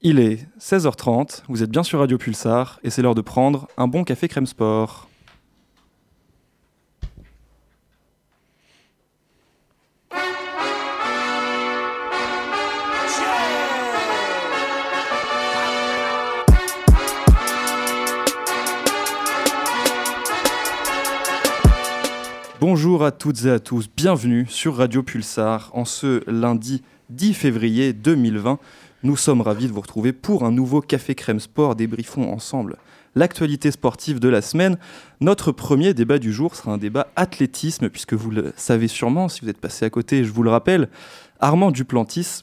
Il est 16h30, vous êtes bien sur Radio Pulsar et c'est l'heure de prendre un bon café crème sport. Bonjour à toutes et à tous, bienvenue sur Radio Pulsar en ce lundi 10 février 2020. Nous sommes ravis de vous retrouver pour un nouveau Café Crème Sport. Débriefons ensemble l'actualité sportive de la semaine. Notre premier débat du jour sera un débat athlétisme, puisque vous le savez sûrement, si vous êtes passé à côté, je vous le rappelle, Armand Duplantis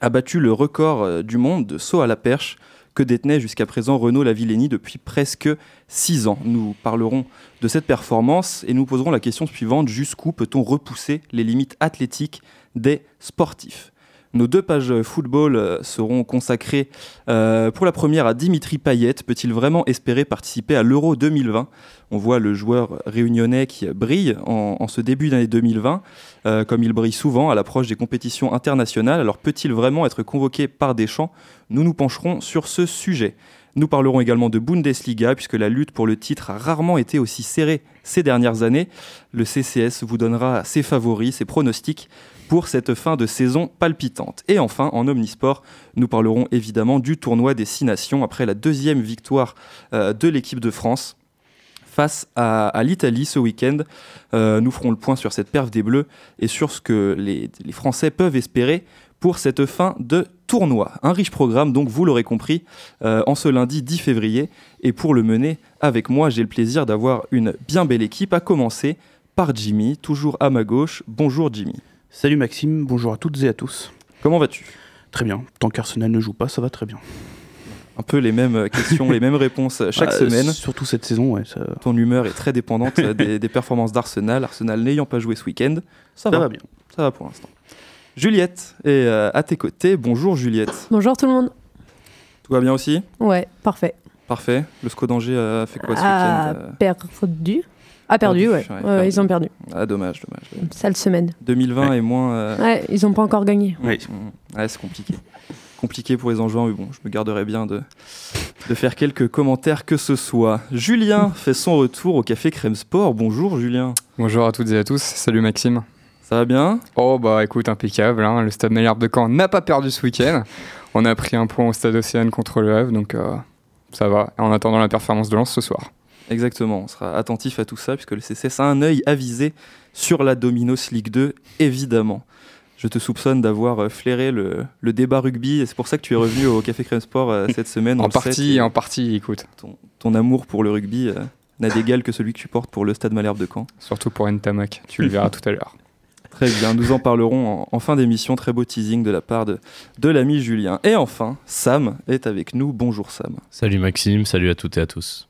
a battu le record euh, du monde de saut à la perche que détenait jusqu'à présent Renaud Lavillenie depuis presque six ans. Nous parlerons de cette performance et nous poserons la question suivante jusqu'où peut-on repousser les limites athlétiques des sportifs? Nos deux pages football euh, seront consacrées euh, pour la première à Dimitri Payet. Peut-il vraiment espérer participer à l'Euro 2020 On voit le joueur réunionnais qui brille en, ce début d'année 2020, euh, comme il brille souvent à l'approche des compétitions internationales. Alors peut-il vraiment être convoqué par Deschamps? Nous nous pencherons sur ce sujet. Nous parlerons également de Bundesliga, puisque la lutte pour le titre a rarement été aussi serrée ces dernières années. Le CCS vous donnera ses favoris, ses pronostics pour cette fin de saison palpitante. Et enfin, en omnisport, nous parlerons évidemment du tournoi des Six Nations après la deuxième victoire euh, de l'équipe de France face à, l'Italie ce week-end. Euh, nous ferons le point sur cette perf des Bleus et sur ce que les, Français peuvent espérer pour cette fin de tournoi. Un riche programme, donc vous l'aurez compris, euh, en ce lundi 10 février. Et pour le mener avec moi, j'ai le plaisir d'avoir une bien belle équipe, à commencer par Jimmy, toujours à ma gauche. Bonjour Jimmy. Salut Maxime, bonjour à toutes et à tous. Comment vas-tu? Très bien. Tant qu'Arsenal ne joue pas, ça va très bien. Un peu les mêmes questions, les mêmes réponses chaque bah, semaine. Surtout cette saison, ouais. Ton humeur est très dépendante des, performances d'Arsenal. Arsenal n'ayant pas joué ce week-end, ça, va. bien. Ça va pour l'instant. Juliette est euh, à tes côtés. Bonjour Juliette. Bonjour tout le monde. Tout va bien aussi? Ouais, parfait. Parfait. Le SCO d'Angers a fait quoi ce week-end euh? Perdu. A perdu, ouais. Ils ont perdu. Ah, dommage, dommage. Sale semaine. 2020 est moins. Euh, ouais, ils n'ont pas encore gagné. Oui. Mm. Ouais, c'est compliqué. compliqué pour les enjeux, mais bon, je me garderai bien de, de faire quelques commentaires que ce soit. Julien fait son retour au Café Crème Sport. Bonjour, Julien. Bonjour à toutes et à tous. Salut, Maxime. Ça va bien? Oh, bah écoute, impeccable. Hein. Le stade Malherbe de Caen n'a pas perdu ce week-end. On a pris un point au stade Océane contre le Havre, donc euh, ça va. En attendant la performance de Lens ce soir. Exactement, on sera attentif à tout ça puisque le CCS a un œil avisé sur la Dominos League 2, évidemment. Je te soupçonne d'avoir euh, flairé le, débat rugby et c'est pour ça que tu es revenu au Café Crème Sport euh, cette semaine. en partie, en partie, écoute. Ton, amour pour le rugby euh, n'a d'égal que celui que tu portes pour le Stade Malherbe de Caen. Surtout pour Ntamak, tu le verras tout à l'heure. Très bien, nous en parlerons en, fin d'émission. Très beau teasing de la part de, de l'ami Julien. Et enfin, Sam est avec nous. Bonjour Sam. Salut Maxime, salut à toutes et à tous.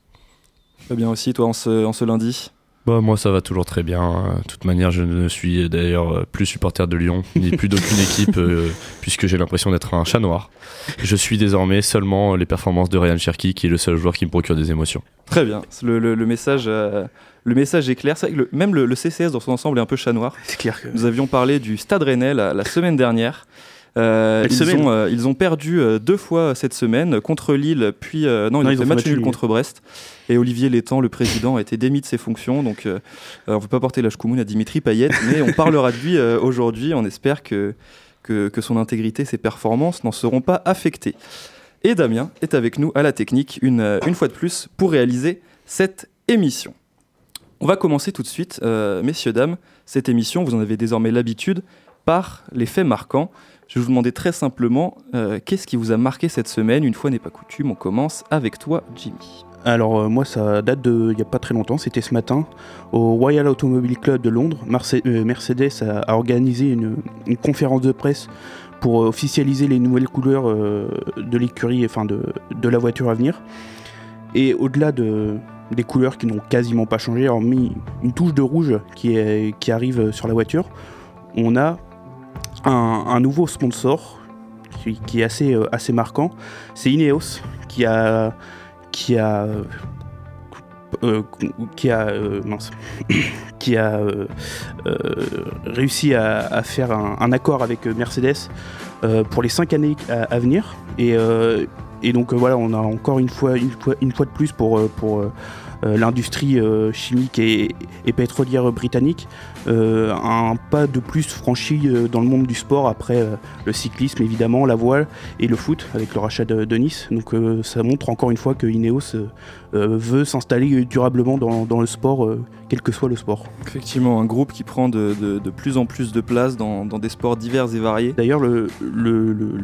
Très bien aussi, toi, en ce, en ce lundi? Bah, moi, ça va toujours très bien. De toute manière, je ne suis d'ailleurs plus supporter de Lyon, ni plus d'aucune équipe, euh, puisque j'ai l'impression d'être un chat noir. Je suis désormais seulement les performances de Ryan Cherky, qui est le seul joueur qui me procure des émotions. Très bien. Le, le, message, euh, le message est clair. Vrai que même le, CCS dans son ensemble est un peu chat noir. C'est clair que. Nous avions parlé du Stade Rennais la semaine dernière. Euh, ils, ont, euh, ils, ont, perdu euh, deux fois cette semaine contre Lille, puis non, ils, ont fait match nul contre Brest. Et Olivier Létang, le président, a été démis de ses fonctions. Donc, on ne veut pas porter la chkoumoun à Dimitri Payet, mais on parlera de lui aujourd'hui. On espère que, que, que, son intégrité, ses performances n'en seront pas affectées. Et Damien est avec nous à la technique, une, une fois de plus, pour réaliser cette émission. On va commencer tout de suite, messieurs, dames. Cette émission, vous en avez désormais l'habitude, par les faits marquants. Je vous demander très simplement, euh, qu'est-ce qui vous a marqué cette semaine Une fois n'est pas coutume, on commence avec toi, Jimmy. Alors euh, moi ça date de il n'y a pas très longtemps, c'était ce matin au Royal Automobile Club de Londres. Euh, Mercedes a, organisé une, conférence de presse pour officialiser les nouvelles couleurs de l'écurie, enfin de, de, la voiture à venir. Et au-delà de, des couleurs qui n'ont quasiment pas changé, hormis une touche de rouge qui, qui arrive sur la voiture, on a un, nouveau sponsor qui, est assez, euh, assez marquant. C'est Ineos qui a, qui a euh, qui a, euh, qui a réussi à, faire un, accord avec Mercedes pour les cinq années à, venir. Et, et donc voilà, on a encore une fois, une fois, une fois de plus pour, pour l'industrie euh, chimique et, pétrolière britannique, euh, un pas de plus franchi dans le monde du sport après le cyclisme évidemment, la voile et le foot avec le rachat de, Nice. Donc ça montre encore une fois que Ineos veut s'installer durablement dans, le sport, quel que soit le sport. Effectivement, un groupe qui prend de, plus en plus de place dans, des sports divers et variés. D'ailleurs, le,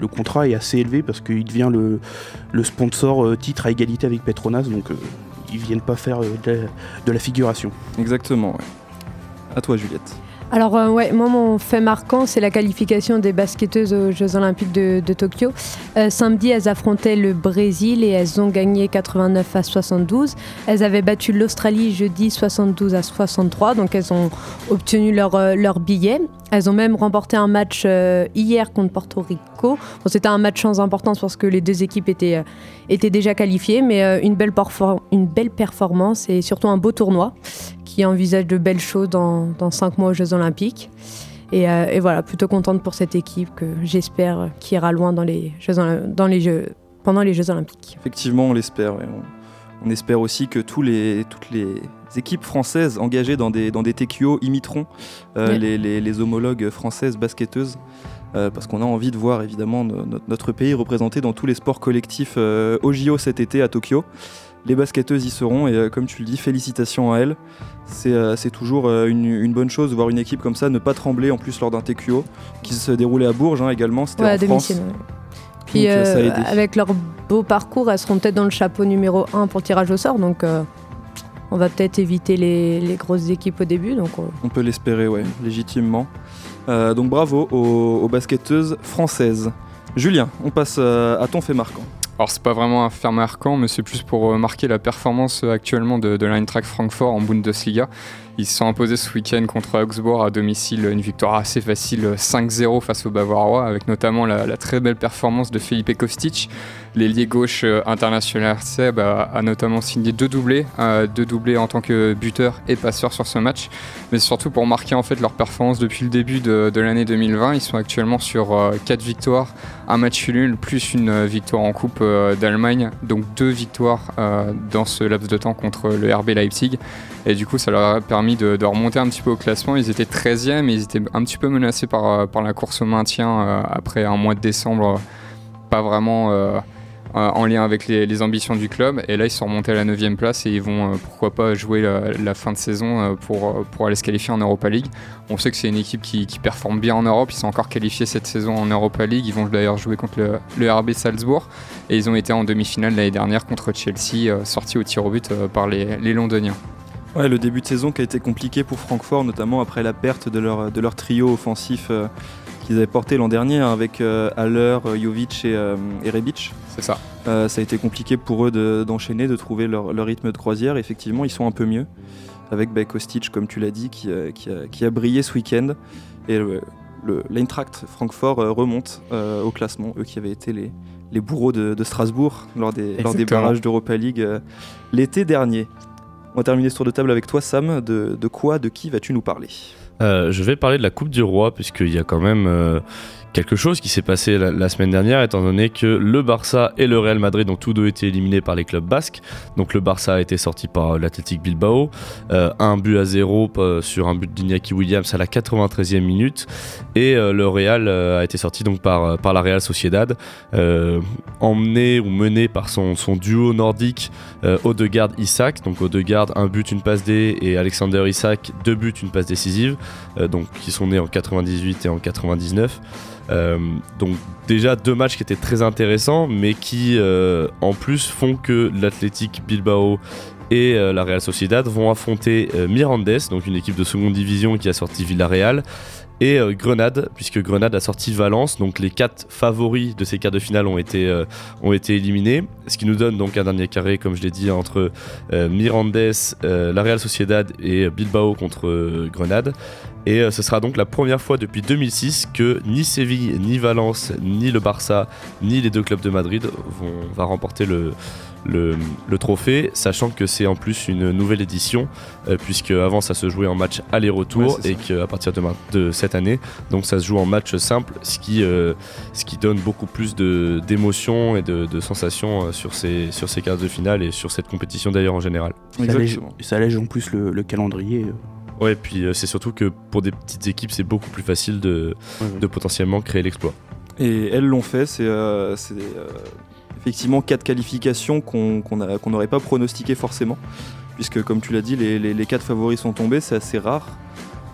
contrat est assez élevé parce qu'il devient le, sponsor titre à égalité avec Petronas. Donc ils viennent pas faire euh, de, la figuration. Exactement, ouais. À toi, Juliette. Alors euh, ouais, moi mon fait marquant c'est la qualification des basketteuses aux Jeux Olympiques de, Tokyo. Euh, samedi elles affrontaient le Brésil et elles ont gagné 89 à 72. Elles avaient battu l'Australie jeudi 72 à 63, donc elles ont obtenu leur, leur billet. Elles ont même remporté un match hier contre Porto Rico. C'était un match sans importance parce que les deux équipes étaient, étaient déjà qualifiées, mais une, belle performance et surtout un beau tournoi qui envisage de belles choses dans, dans mois aux Jeux Olympiques. Euh, et, voilà, plutôt contente pour cette équipe que j'espère qui ira loin dans les jeux, dans les jeux, pendant les Jeux Olympiques. Effectivement, on l'espère. On, espère aussi que tous les, toutes les équipes françaises engagées dans des, dans des TQO imiteront euh, les, les, homologues françaises basketteuses. Euh, parce qu'on a envie de voir évidemment notre pays représenté dans tous les sports collectifs au JO cet été à Tokyo. Les basketteuses y seront et comme tu le dis, félicitations à elles c'est euh, toujours euh, une, bonne chose de voir une équipe comme ça ne pas trembler en plus lors d'un TQO qui se déroulait à Bourges hein, également, c'était en France. Puis euh, avec leur beau parcours, elles seront peut-être dans le chapeau numéro 1 pour tirage au sort, donc on va peut-être éviter les, grosses équipes au début. Donc, On peut l'espérer, ouais, légitimement. donc bravo aux, aux, basketteuses françaises. Julien, on passe à ton fait marquant. Alors c'est pas vraiment un fait marquant, mais c'est plus pour marquer la performance actuellement de, de l'Eintracht Francfort en Bundesliga. Ils se sont imposés ce week-end contre Augsbourg à domicile, une victoire assez facile 5-0 face aux Bavarois, avec notamment la, très belle performance de Felipe Kostic. L'ailier gauche euh, international Seb a, notamment signé deux doublés, euh, deux doublés en tant que buteur et passeur sur ce match, mais surtout pour marquer en fait leur performance depuis le début de, l'année 2020. Ils sont actuellement sur 4 euh, victoires, un match nul plus une victoire en Coupe d'Allemagne, donc deux victoires dans ce laps de temps contre le RB Leipzig. Et du coup, ça leur a permis de, remonter un petit peu au classement. Ils étaient 13e et ils étaient un petit peu menacés par, par la course au maintien après un mois de décembre pas vraiment en lien avec les, ambitions du club. Et là, ils sont remontés à la 9e place et ils vont pourquoi pas jouer la, fin de saison pour, pour aller se qualifier en Europa League. On sait que c'est une équipe qui, performe bien en Europe. Ils sont encore qualifiés cette saison en Europa League. Ils vont d'ailleurs jouer contre le, RB Salzbourg. Et ils ont été en demi-finale l'année dernière contre Chelsea, sortis au tir au but par les, les Londoniens. Ouais, le début de saison qui a été compliqué pour Francfort, notamment après la perte de leur, de leur trio offensif euh, qu'ils avaient porté l'an dernier hein, avec euh, Haller, euh, Jovic et, Rebic. C'est ça. ça a été compliqué pour eux d'enchaîner, de, trouver leur, rythme de croisière. Effectivement, ils sont un peu mieux avec bah, Kostic, comme tu l'as dit, qui, qui, a, brillé ce week-end. Et l'Eintracht Francfort remonte au classement, eux qui avaient été les, les bourreaux de, Strasbourg lors des, lors des barrages d'Europa League l'été dernier. On va terminer ce tour de table avec toi, Sam. De, quoi, de qui vas-tu nous parler? euh, Je vais parler de la Coupe du Roi, puisqu'il y a quand même euh, quelque chose qui s'est passé la, semaine dernière, étant donné que le Barça et le Real Madrid ont tous deux été éliminés par les clubs basques. Donc le Barça a été sorti par l'Athletic Bilbao, euh, un but à zéro euh, sur un but d'Iñaki Williams à la 93e minute, et euh, le Real a été sorti donc par, la Real Sociedad, emmené ou mené par son, duo nordique Odegaard-Isaac. Donc Odegaard, un but, une passe D, et Alexander Isaac, deux buts, une passe décisive, donc qui sont nés en 98 et en 99. Euh, donc déjà deux matchs qui étaient très intéressants, mais qui euh, en plus font que l'Athletic Bilbao et euh, la Real Sociedad vont affronter Mirandes, donc une équipe de seconde division qui a sorti Villarreal et Grenade, puisque Grenade a sorti Valence. Donc les quatre favoris de ces quarts de finale ont été, ont été éliminés. Ce qui nous donne donc un dernier carré, comme je l'ai dit, entre Mirandes, la Real Sociedad et Bilbao contre Grenade. Et euh, ce sera donc la première fois depuis 2006 que ni Séville, ni Valence, ni le Barça, ni les deux clubs de Madrid vont va remporter le, le, le trophée, sachant que c'est en plus une nouvelle édition, euh, puisque avant ça se jouait en match aller-retour Ouais, et qu'à partir de, cette année, donc ça se joue en match simple, ce qui, euh, ce qui donne beaucoup plus de- d'émotions et de, de sensations sur ces, sur ces quarts de finale et sur cette compétition d'ailleurs en général. Ça allège, Exactement. ça allège en plus le, le calendrier. Ouais, puis euh, c'est surtout que pour des petites équipes, c'est beaucoup plus facile de, de potentiellement créer l'exploit. Et elles l'ont fait, c'est euh, euh, effectivement quatre qualifications qu'on qu'on n'aurait pas pronostiquées forcément, puisque comme tu l'as dit, les, les- les quatre favoris sont tombés, c'est assez rare.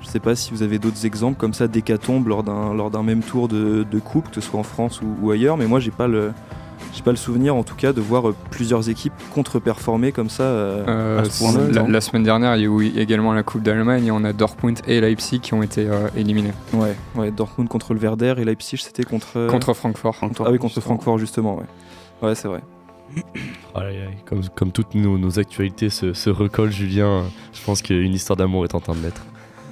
Je sais pas si vous avez d'autres exemples comme ça d'hécatombes lors d'un lors d'un même tour de, de coupe, que ce soit en France ou, ou ailleurs, mais moi j'ai pas le j'ai pas le souvenir en tout cas de voir euh, plusieurs équipes contre-performer comme ça. euh, Euh, à ce point-là, la, semaine dernière, il y a eu également la Coupe d'Allemagne et on a Dortmund et Leipzig qui ont été euh, éliminés ouais, ouais, Dortmund contre le Werder et Leipzig c'était contre euh, contre Francfort. ah oui contre Francfort justement ouais. Ouais c'est vrai. Comme, comme toutes nos, nos actualités se, se recollent, Julien, je pense qu'une histoire d'amour est en train de naître.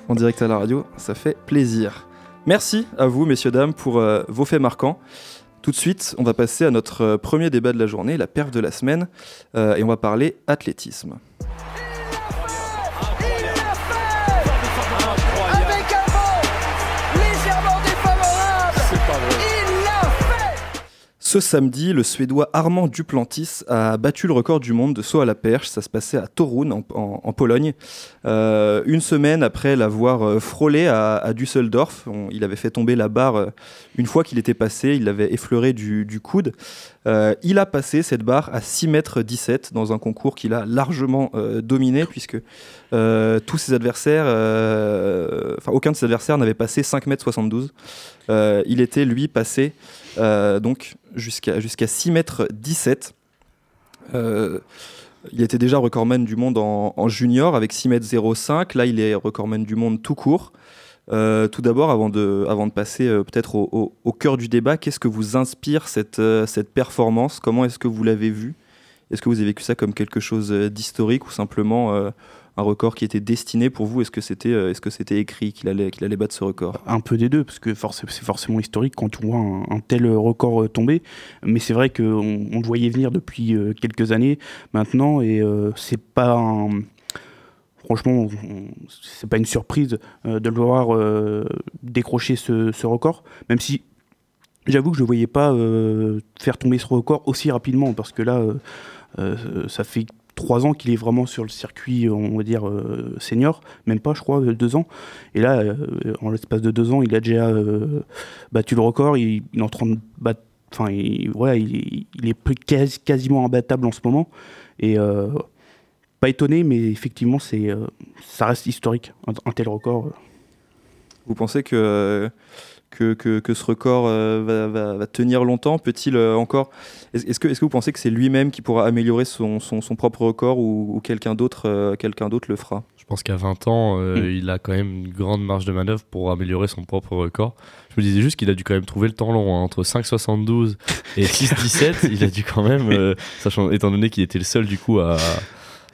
en direct à la radio, ça fait plaisir. Merci à vous, messieurs, dames, pour euh, vos faits marquants. Tout de suite, on va passer à notre euh, premier débat de la journée, la perf de la semaine, euh, et on va parler athlétisme. Ce samedi, le Suédois Armand Duplantis a battu le record du monde de saut à la perche. Ça se passait à Torun, en, Pologne. Euh, une semaine après l'avoir euh, frôlé à, Düsseldorf, il avait fait tomber la barre euh, une fois qu'il était passé. Il l'avait effleuré du coude. Euh, il a passé cette barre à 6 mètres 17 dans un concours qu'il a largement euh, dominé puisque euh, aucun de ses adversaires n'avait passé 5 mètres 72. Euh, il était lui passé jusqu'à jusqu'à 6 mètres 17. Euh, il était déjà recordman du monde en, en junior avec 6 mètres 05. Là, il est recordman du monde tout court. Euh, tout d'abord, avant de, passer euh, peut-être au, cœur du débat, qu'est-ce que vous inspire cette, euh, performance? Comment est-ce que vous l'avez vu Est-ce que vous avez vécu ça comme quelque chose d'historique ou simplement un record qui était destiné pour vous? Est-ce que c'était écrit qu'il allait, battre ce record? Un peu des deux, parce que c'est forcément historique quand on voit un, tel record tomber. Mais c'est vrai qu'on on le voyait venir depuis quelques années maintenant, et c'est pas un- Franchement, c'est pas une surprise euh, de le voir euh, décrocher ce, record, même si j'avoue que je ne voyais pas euh, faire tomber ce record aussi rapidement, parce que là, ça fait trois ans qu'il est vraiment sur le circuit, on va dire, senior, même pas, je crois, deux ans. Et là, en l'espace de deux ans, il a déjà battu le record. Il, est en train de battre. Enfin, il, voilà, il, est- quasiment imbattable en ce moment. Et pas étonné, mais effectivement, c'est, euh, ça reste historique, un, un tel record. euh. Vous pensez que, que, que, que ce record euh, va, va- va tenir longtemps? Peut-il euh, encore? Est-ce que, est que vous pensez que c'est lui-même qui pourra améliorer son, son, son propre record ou, ou quelqu'un d'autre euh, quelqu'un d'autre le fera? Je pense qu'à 20 ans, euh, Mm. il a quand même une grande marge de manœuvre pour améliorer son propre record. Je me disais juste qu'il a dû quand même trouver le temps long. hein. Entre 5,72 et 6,17, il a dû quand même, euh, sachant, étant donné qu'il était le seul du coup à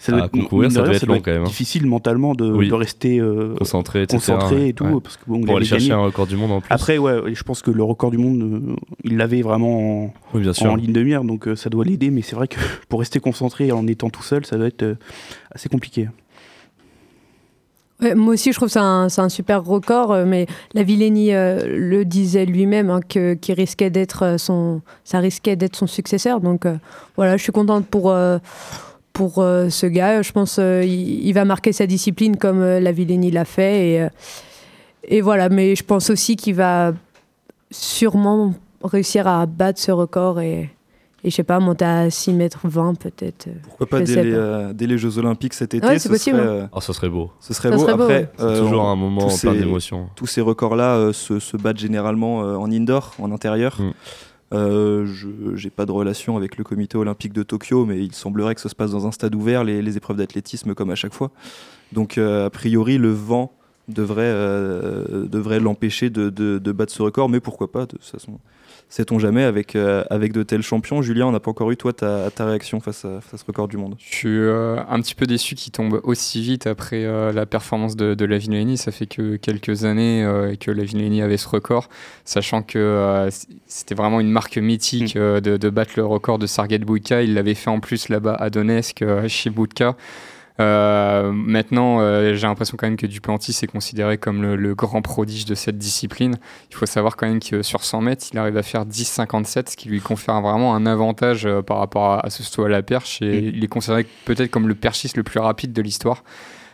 Ça À concourir, ça devait être long quand même, hein. Difficile mentalement de, Oui. de rester euh, concentré ouais. et tout, Ouais. parce que bon, Pour aller chercher gagné. un record du monde en plus. Après, ouais, je pense que le record du monde, euh, il l'avait vraiment en, oui, bien sûr. en ligne de mire, donc euh, ça doit l'aider. Mais c'est vrai que pour rester concentré en étant tout seul, ça doit être euh, assez compliqué. Ouais, moi aussi, je trouve que c'est un, c'est un super record, euh, mais la Villeni euh, le disait lui-même, hein, que, qu'il risquait d'être son, ça risquait d'être son successeur. Donc euh, voilà, je suis contente pour, euh, pour euh, ce gars. Je pense qu'il il va marquer sa discipline comme euh, la Villeni l'a fait. Et, euh, et voilà, mais je pense aussi qu'il va sûrement réussir à battre ce record et, et je sais pas, monter à 6 mètres 20 peut-être. euh. Pourquoi pas dès les, pas. euh, dès les Jeux Olympiques cet été Ouais, ce c'est possible, serait, hein. euh, Oh, ça serait beau. ce serait Ça beau. serait beau, Après, ouais. Euh, toujours on- un moment plein d'émotions. tous ces records-là euh, se, se battent généralement euh, en indoor, en intérieur. Mm. Euh, je n'ai pas de relation avec le comité olympique de Tokyo, mais il semblerait que ça se passe dans un stade ouvert, les, épreuves d'athlétisme comme à chaque fois. Donc euh, a priori, le vent devrait, euh, devrait l'empêcher de- de battre ce record, mais pourquoi pas, de toute façon. Sait-on jamais, avec, euh, avec de tels champions. Julien, on n'a pas encore eu, toi, ta, ta réaction face à, face à, ce record du monde Je suis euh, un petit peu déçu qu'il tombe aussi vite après euh, la performance de, de. Ça fait que quelques années que Lavillenie avait ce record, sachant que c'était vraiment une marque mythique Mm. de, de battre le record de Sergei Boudka. Il l'avait fait en plus là-bas à Donetsk, chez Boudka. Euh, maintenant, euh, j'ai l'impression quand même que Duplantis est considéré comme le, le grand prodige de cette discipline. Il faut savoir quand même que sur 100 mètres, il arrive à faire 10,57, ce qui lui confère vraiment un avantage euh, par rapport à, à ce saut à la perche. Et Mm. il est considéré peut-être comme le perchiste le plus rapide de l'histoire.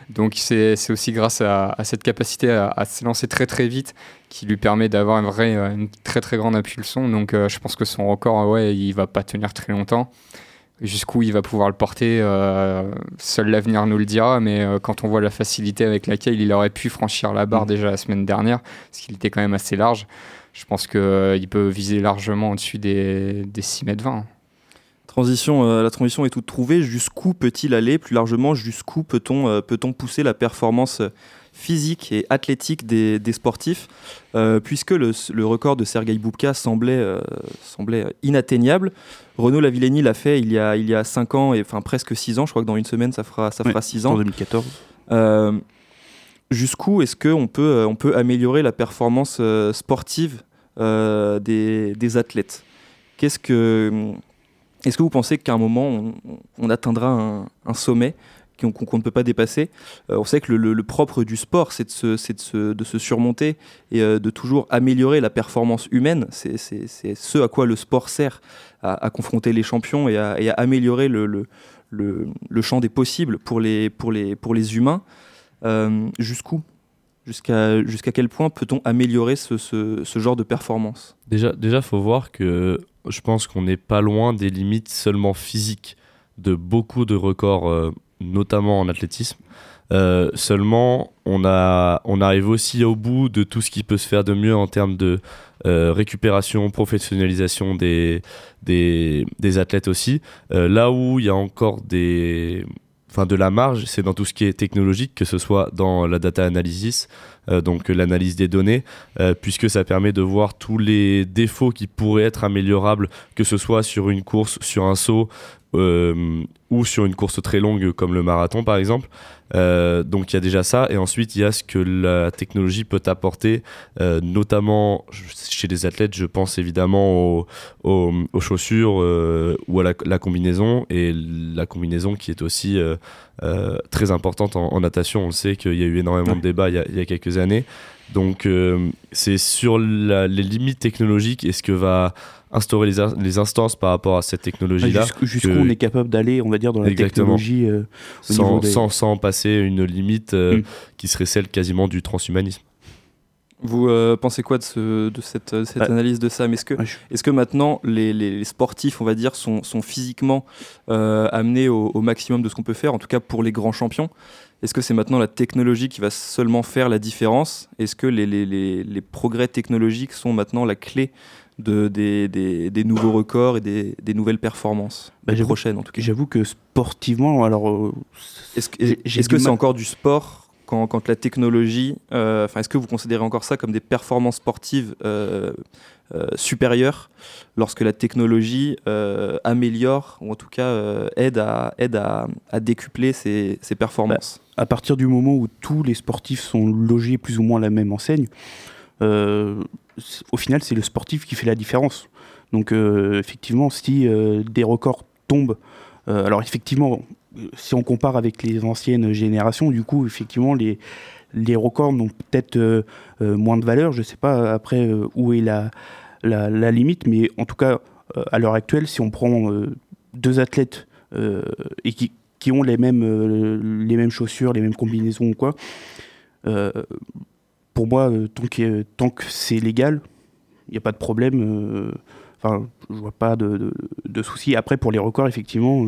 Donc c'est aussi grâce à, à cette capacité à, à s'élancer très très vite qui lui permet d'avoir une, vraie, une très très grande impulsion. Donc je pense que son record, ouais, il va pas tenir très longtemps. Jusqu'où il va pouvoir le porter, euh, seul l'avenir nous le dira, mais euh, quand on voit la facilité avec laquelle il aurait pu franchir la barre Mm. déjà la semaine dernière, parce qu'il était quand même assez large, je pense qu'il peut viser largement au-dessus des, des 6 mètres 20. Transition, euh, la transition est toute trouvée. Jusqu'où peut-il aller? Plus largement, jusqu'où peut-on euh, peut-on pousser la performance euh, physique et athlétique des, des sportifs Euh, Puisque le, le record de Sergei Boubka semblait, euh, semblait inatteignable. Renaud Lavillenie l'a fait il y, a, il y a 5 ans, et enfin presque 6 ans. Je crois que dans une semaine, ça fera, ça Ouais, fera 6 En ans. 2014. Euh, Jusqu'où est-ce qu'on peut, on peut améliorer la performance sportive des, des athlètes? Qu'est-ce que, Est-ce que vous pensez qu'à un moment, on, on atteindra un, un sommet? Qu'on ne peut pas dépasser Euh, On sait que le, propre du sport, c'est de se, surmonter et euh, de toujours améliorer la performance humaine. C'est ce à quoi le sport sert, à, confronter les champions et à, améliorer le, champ des possibles pour les, humains. Euh, Jusqu'où? Jusqu'à quel point peut-on améliorer ce, genre de performance? Déjà, déjà, faut voir que je pense qu'on n'est pas loin des limites seulement physiques de beaucoup de records, notamment en athlétisme. Euh, seulement, on, a, on arrive aussi au bout de tout ce qui peut se faire de mieux en termes de euh, récupération, professionnalisation des, des, athlètes aussi. Euh, là où il y a encore des, enfin, de la marge, c'est dans tout ce qui est technologique, que ce soit dans la data analysis, donc l'analyse des données, euh, puisque ça permet de voir tous les défauts qui pourraient être améliorables, que ce soit sur une course, sur un saut euh, ou sur une course très longue comme le marathon par exemple. Euh, donc il y a déjà ça, et ensuite il y a ce que la technologie peut apporter, euh, notamment chez les athlètes, je pense évidemment aux, chaussures euh, ou à la, combinaison, et la combinaison qui est aussi euh, très importante en, en, natation. On le sait qu'il y a eu énormément de débats il y a, il y a quelques années. Donc euh, c'est sur la, les limites technologiques et ce que va instaurer les, les instances par rapport à cette technologie-là. Jusqu'où jusqu on est capable d'aller, on va dire, dans la Exactement. technologie euh, sans, des... sans, sans, passer une limite euh, Mm. qui serait celle quasiment du transhumanisme. Vous euh, pensez quoi de, ce, de cette, de cette Ouais. analyse de Sam Est-ce que, est que maintenant les, les- sportifs, on va dire, sont, sont physiquement euh, amenés au, au maximum de ce qu'on peut faire, en tout cas pour les grands champions? Est-ce que c'est maintenant la technologie qui va seulement faire la différence? Est-ce que les, les- les- progrès technologiques sont maintenant la clé de, des, des- des nouveaux records et des, des nouvelles performances? Bah, prochaines en tout cas J'avoue que sportivement, alors. euh, Est-ce est-ce du que c'est encore du sport quand, quand la technologie, euh, est-ce que vous considérez encore ça comme des performances sportives euh, euh, supérieures lorsque la technologie euh, améliore ou en tout cas aide à, aide à, décupler ses, ses performances? À partir du moment où tous les sportifs sont logés plus ou moins à la même enseigne, au final, c'est le sportif qui fait la différence. Donc, effectivement, si des records tombent, alors effectivement, si on compare avec les anciennes générations, du coup, effectivement, les, les records n'ont peut-être euh, euh, moins de valeur. Je ne sais pas après euh, où est la, la, limite, mais en tout cas, à l'heure actuelle, si on prend deux athlètes et qui, qui ont les mêmes, les mêmes chaussures, les mêmes combinaisons ou quoi, pour moi, tant que, tant que c'est légal, il n'y a pas de problème. Enfin, je vois pas de, de, de soucis. Après, pour les records, effectivement,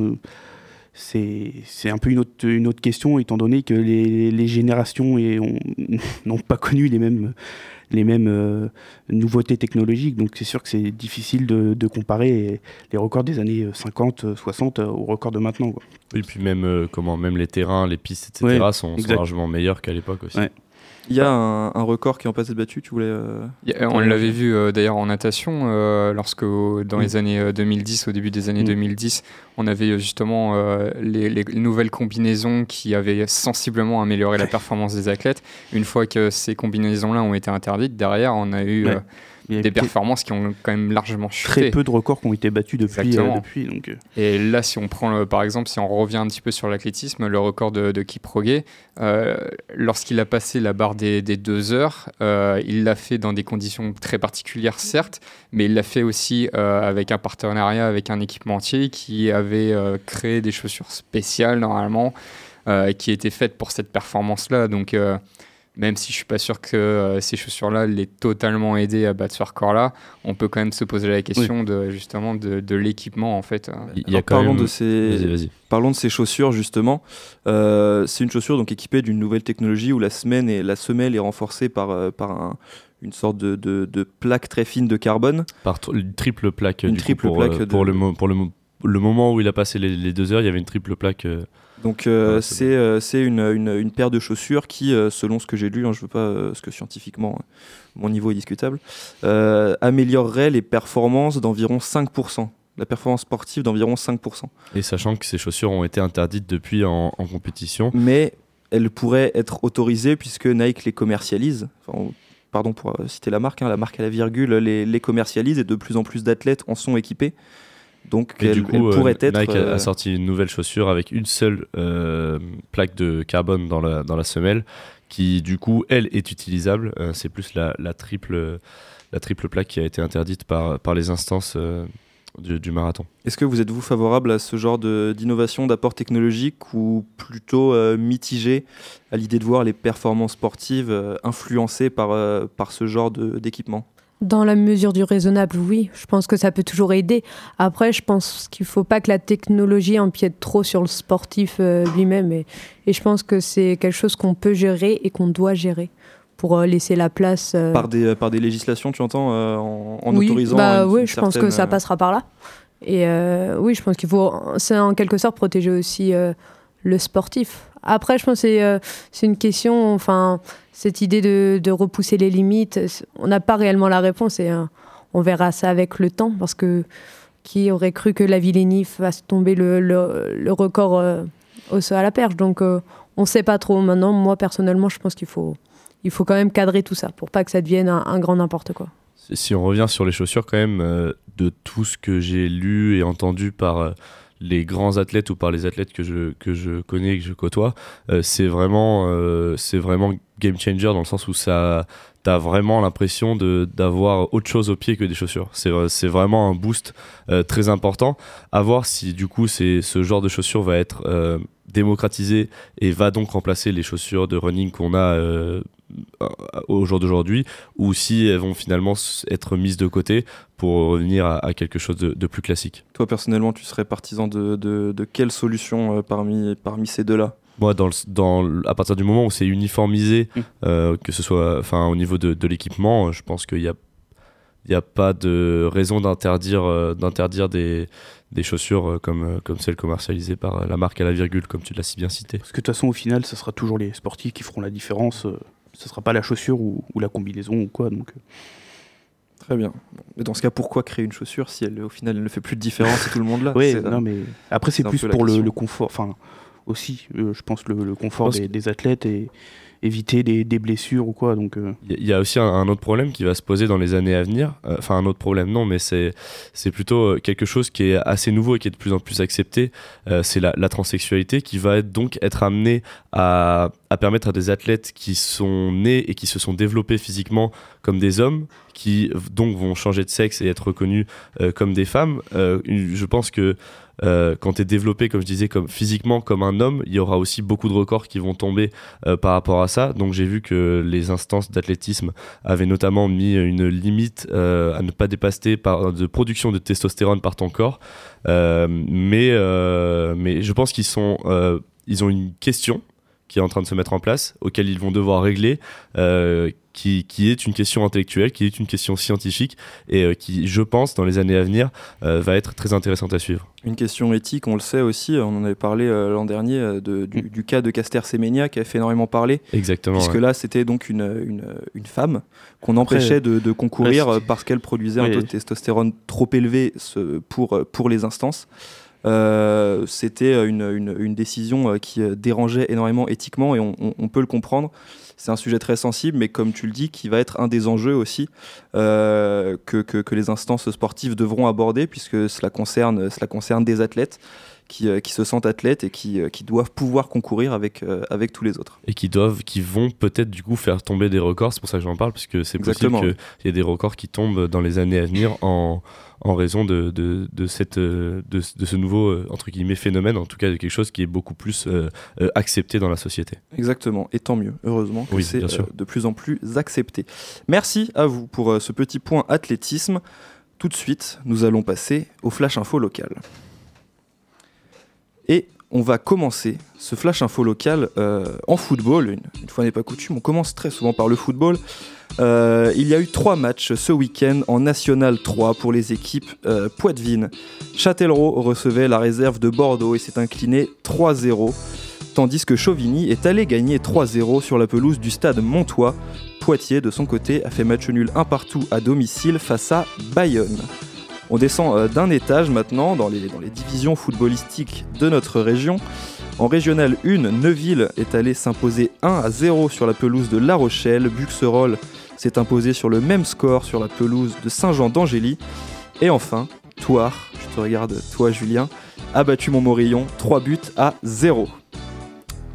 c'est un peu une autre, une autre question, étant donné que les, les générations n'ont pas connu les mêmes, les mêmes euh, nouveautés technologiques. Donc, c'est sûr que c'est difficile de, de comparer les records des années 50, 60 aux records de maintenant. quoi. Oui, puis même, euh, comment, même les terrains, les pistes, etc. Ouais, sont, largement meilleurs qu'à l'époque aussi. Ouais. Il y a un, un record qui est en passe d'être battu, tu voulais... euh, a- On l'avait vu euh, d'ailleurs en natation, euh, lorsque dans les années euh, 2010, au début des années Mm. 2010, on avait justement les, les nouvelles combinaisons qui avaient sensiblement amélioré la performance des athlètes. Une fois que ces combinaisons-là ont été interdites, derrière, on a eu Ouais. Euh, des performances qui ont quand même largement très chuté. peu de records qui ont été battus depuis. euh, Exactement. depuis donc, euh, Et là, si on prend, le- par exemple, si on revient un petit peu sur l'athlétisme, le record de, de euh, lorsqu'il a passé la barre des, des deux heures, euh, il l'a fait dans des conditions très particulières, certes, mais il l'a fait aussi euh, avec un partenariat avec un équipementier qui avait euh, créé des chaussures spéciales, normalement, euh, qui étaient faites pour cette performance-là. Donc, euh, même si je suis pas sûr que euh, ces chaussures-là l'aient totalement aidé à battre ce record-là, on peut quand même se poser la question de justement de, de l'équipement en fait. Il y a alors, quand parlons même. de ces... Vas-y, vas-y. Parlons de ces chaussures justement. Euh, c'est une chaussure donc équipée d'une nouvelle technologie où la semelle et la semelle est renforcée par, euh, par un- une sorte de, de- de plaque très fine de carbone. Par une triple plaque. Une du coup, triple pour, plaque euh, de- pour, le, mo- pour le, mo- le moment où il a passé les, les deux heures, il y avait une triple plaque. Donc euh, Ouais, c'est c'est euh, une, une- une paire de chaussures qui, euh, selon ce que j'ai lu, hein, je veux pas euh, ce que scientifiquement mon niveau est discutable, améliorerait les performances d'environ 5%. La performance sportive d'environ 5%. Et sachant que ces chaussures ont été interdites depuis en, en compétition. Mais elles pourraient être autorisées puisque Nike les commercialise. Enfin, on- pardon pour citer la marque, hein, la marque à la virgule les, les commercialise et de plus en plus d'athlètes en sont équipés. Donc du coup, elles euh, pourraient être. Nike a- euh, a sorti une nouvelle chaussure avec une seule euh, plaque de carbone dans la, dans la semelle, qui du coup, elle, est utilisable. Euh, c'est plus la, la triple, la triple plaque qui a été interdite par, par les instances euh, du, du marathon. Est-ce que vous êtes-vous favorable à ce genre d'innovation, d'apport technologique ou plutôt euh, mitigé à l'idée de voir les performances sportives euh, influencées par, euh, par ce genre d'équipement? Dans la mesure du raisonnable, oui. Je pense que ça peut toujours aider. Après, je pense qu'il ne faut pas que la technologie empiète trop sur le sportif euh, lui-même. Et, et je pense que c'est quelque chose qu'on peut gérer et qu'on doit gérer pour euh, laisser la place. euh, par, des, par des législations, tu entends, euh, en, en oui, autorisant bah une- oui, une je pense que ça passera par là. Et oui, je pense qu'il faut, c'est en quelque sorte protéger aussi le sportif. Après, je pense que c'est, euh, c'est une question, enfin, cette idée de, repousser les limites, on n'a pas réellement la réponse et euh, on verra ça avec le temps parce que qui aurait cru que la Villénie fasse tomber le, record euh, au saut à la perche. Donc, on ne sait pas trop. Maintenant, moi, personnellement, je pense qu'il faut, il faut quand même cadrer tout ça pour pas que ça devienne un, grand n'importe quoi. Si- on revient sur les chaussures, quand même, de tout ce que j'ai lu et entendu par les grands athlètes ou par les athlètes que je, que je connais et que je côtoie, euh, c'est vraiment, euh, vraiment game changer dans le sens où ça, t'as vraiment l'impression d'avoir autre chose au pied que des chaussures. C'est, vraiment un boost euh, très important. À voir si du coup ce genre de chaussures va être démocratisé et va donc remplacer les chaussures de running qu'on a au jour d'aujourd'hui ou si elles vont finalement être mises de côté pour revenir à, à quelque chose de, de plus classique. Toi, personnellement, tu serais partisan de, de, de quelle solution euh, parmi, parmi ces deux-là? Moi, dans le, dans, le- à partir du moment où c'est uniformisé, Mm. euh, que ce soit enfin, au niveau de, de l'équipement, euh, je pense qu'il n'y a, il y a pas de raison d'interdire, euh, d'interdire des, des chaussures euh, comme, euh, comme celles commercialisées par euh, la marque à la virgule, comme tu l'as si bien cité. Parce que de toute façon, au final, ce sera toujours les sportifs qui feront la différence. euh, Ce sera pas la chaussure ou, ou la combinaison ou quoi. Donc, euh, Très bien. Mais dans ce cas, pourquoi créer une chaussure si elle, au final, elle ne fait plus de différence et tout le monde C'est- non, mais après, c'est plus la pour le, confort. Enfin, aussi, euh, je pense, le, le confort pense des, des athlètes et éviter des, blessures ou quoi. Donc, euh, Il y- a aussi un, autre problème qui va se poser dans les années à venir. Euh, Enfin, un autre problème, non, mais c'est c'est plutôt euh, quelque chose qui est assez nouveau et qui est de plus en plus accepté. C'est la, transsexualité qui va donc être amenée à, à permettre à des athlètes qui sont nés et qui se sont développés physiquement comme des hommes, qui donc vont changer de sexe et être reconnus comme des femmes. Je pense que euh, quand tu es développé, comme je disais, comme physiquement comme un homme, il y aura aussi beaucoup de records qui vont tomber euh, par rapport à ça. Donc j'ai vu que les instances d'athlétisme avaient notamment mis une limite euh, à ne pas dépasser par, de production de testostérone par ton corps. Euh, mais, euh, mais je pense qu'ils sont, euh, ils ont une question qui est en train de se mettre en place, auquel ils vont devoir régler, euh, qui, qui, est une question intellectuelle, qui est une question scientifique, et euh, qui, je pense, dans les années à venir, euh, va être très intéressante à suivre. Une question éthique, on le sait aussi, on en avait parlé l'an dernier de, du, Mm. du cas de Caster Semenya qui a fait énormément parler, Exactement. puisque ouais. là c'était donc une, une, une femme qu'on empêchait de, de concourir ouais, parce qu'elle produisait un taux de testostérone trop élevé ce- pour, pour les instances. Euh, c'était une, une, décision euh, qui euh, dérangeait énormément éthiquement et on, peut le comprendre. C'est un sujet très sensible, mais comme tu le dis, qui va être un des enjeux aussi que, que, que les instances sportives devront aborder, puisque cela concerne, cela concerne des athlètes qui, euh, qui se sentent athlètes et qui, euh, qui doivent pouvoir concourir avec, euh, avec tous les autres. et qui doivent, qui vont peut-être du coup faire tomber des records. C'est pour ça que j'en parle, puisque c'est possible qu'il y ait des records qui tombent dans les années à venir en, en raison de, de, de cette, de, de ce nouveau entre guillemets phénomène, en tout cas de quelque chose qui est beaucoup plus euh, accepté dans la société. Exactement, et tant mieux, heureusement que Oui, c'est euh, de plus en plus accepté. Merci à vous pour euh, ce petit point athlétisme. Tout de suite, nous allons passer au Flash Info local. Et on va commencer ce Flash Info local euh, en football. Une, fois n'est pas coutume, on commence très souvent par le football. Euh, il y a eu trois matchs ce week-end en National 3 pour les équipes euh. Châtellerault recevait la réserve de Bordeaux et s'est incliné 3-0 tandis que Chauvigny est allé gagner 3-0 sur la pelouse du stade Montois. Poitiers, de son côté, a fait match nul un partout à domicile face à Bayonne. On descend euh, d'un étage maintenant dans les, divisions footballistiques de notre région. En régional 1, Neuville est allé s'imposer 1 à 0 sur la pelouse de La Rochelle. Buxerolles s'est imposé sur le même score sur la pelouse de Saint-Jean d'Angély. Et enfin, Thouars, je te regarde toi Julien, a battu Montmorillon 3 buts à 0.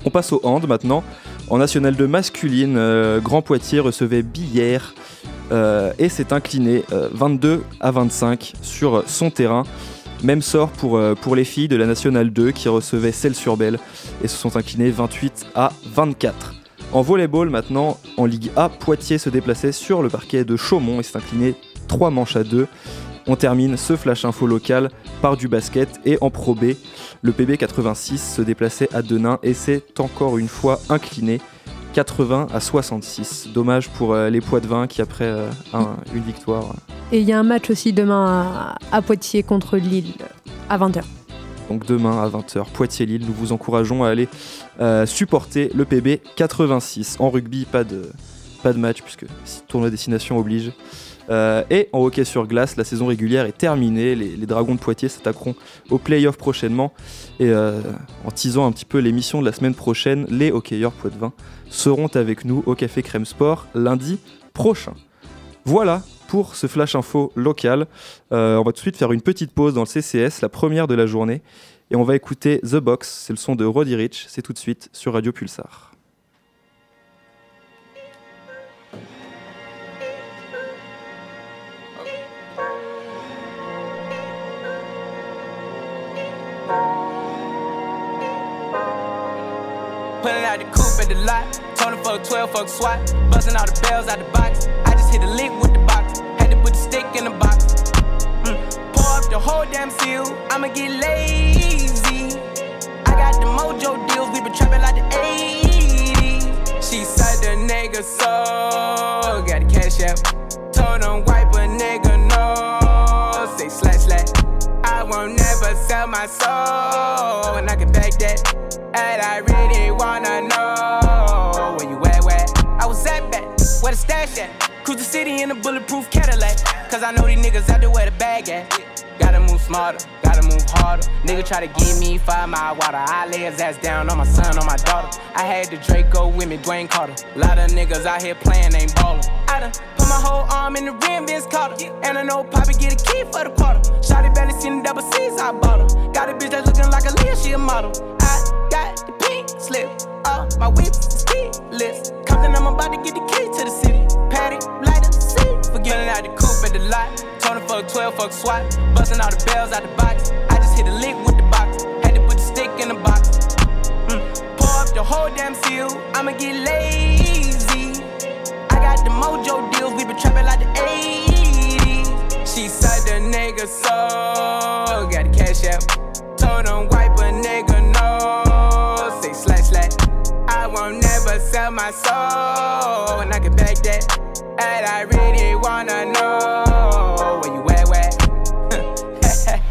On passe au hand maintenant. En National 2 masculine, euh, Grand Poitiers recevait Billère euh, et s'est incliné euh, 22 à 25 sur son terrain. Même sort pour, euh, les filles de la Nationale 2 qui recevaient Celle-sur-Belle et se sont inclinées 28 à 24. En volleyball maintenant, en Ligue A, Poitiers se déplaçait sur le parquet de Chaumont et s'est incliné 3 manches à 2. On termine ce flash info local par du basket et en Pro B, le PB 86 se déplaçait à Denain et s'est encore une fois incliné 80 à 66. Dommage pour euh, les Poitvins qui après euh, un- une victoire Et il y a un match aussi demain à, à Poitiers contre Lille à 20h. Donc demain à 20h, Poitiers-Lille, nous vous encourageons à aller euh, supporter le PB 86. En rugby, pas de, pas de match puisque tournoi destination oblige. Euh, et en hockey sur glace, la saison régulière est terminée. Les, Dragons de Poitiers s'attaqueront aux playoffs prochainement. Et euh, en teasant un petit peu l'émission de la semaine prochaine, les hockeyeurs poitevins seront avec nous au Café Crème Sport lundi prochain. Voilà pour ce flash info local. Euh, on va tout de suite faire une petite pause dans le CCS, la première de la journée. Et on va écouter The Box, c'est le son de Roddy Rich, c'est tout de suite sur Radio Pulsar. Pulling out the coupe at the lot. Told him fuck 12, fuck SWAT. Busting all the bells out the box. I just hit a lick with the box. Had to put the stick in the box. Mm. Pour up the whole damn seal. I'ma get lazy. I got the mojo deals. We been trapping like the 80s. She said the nigga so. Got the cash out. Told him wipe won't never sell my soul. And I can back that. And I really wanna know where you at, where I was at back, where the stash at. Cruise the city in a bulletproof Cadillac. Cause I know these niggas out there where the bag at. Gotta move smarter, gotta move harder. Nigga try to give me five mile water. I lay his ass down on my son, on my daughter. I had the Draco with me, Dwayne Carter. Lot of niggas out here playing, ain't ballin'. I done my whole arm in the rim, Vince Carter. And I know Poppy get a key for the quarter. Shotty barely seen the double C's, I bought her. Got a bitch that's looking like a Leah, she a model. I got the pink slip. Uh, my whip is keyless. Compton, I'm about to get the key to the city. Patty, light up, see. Forgetting out the coupe at the lot. Told him fuck 12, fuck SWAT. Busting all the bells out the box. I just hit a lick with the box. Had to put the stick in the box. Mm. Pour up the whole damn seal. I'ma get lazy. Got the mojo deals. We been trapping like the 80s. She said the nigga so. Got the cash out. Told him wipe a nigga no. Say slash slash. I won't never sell my soul, and I can back that. And I really wanna know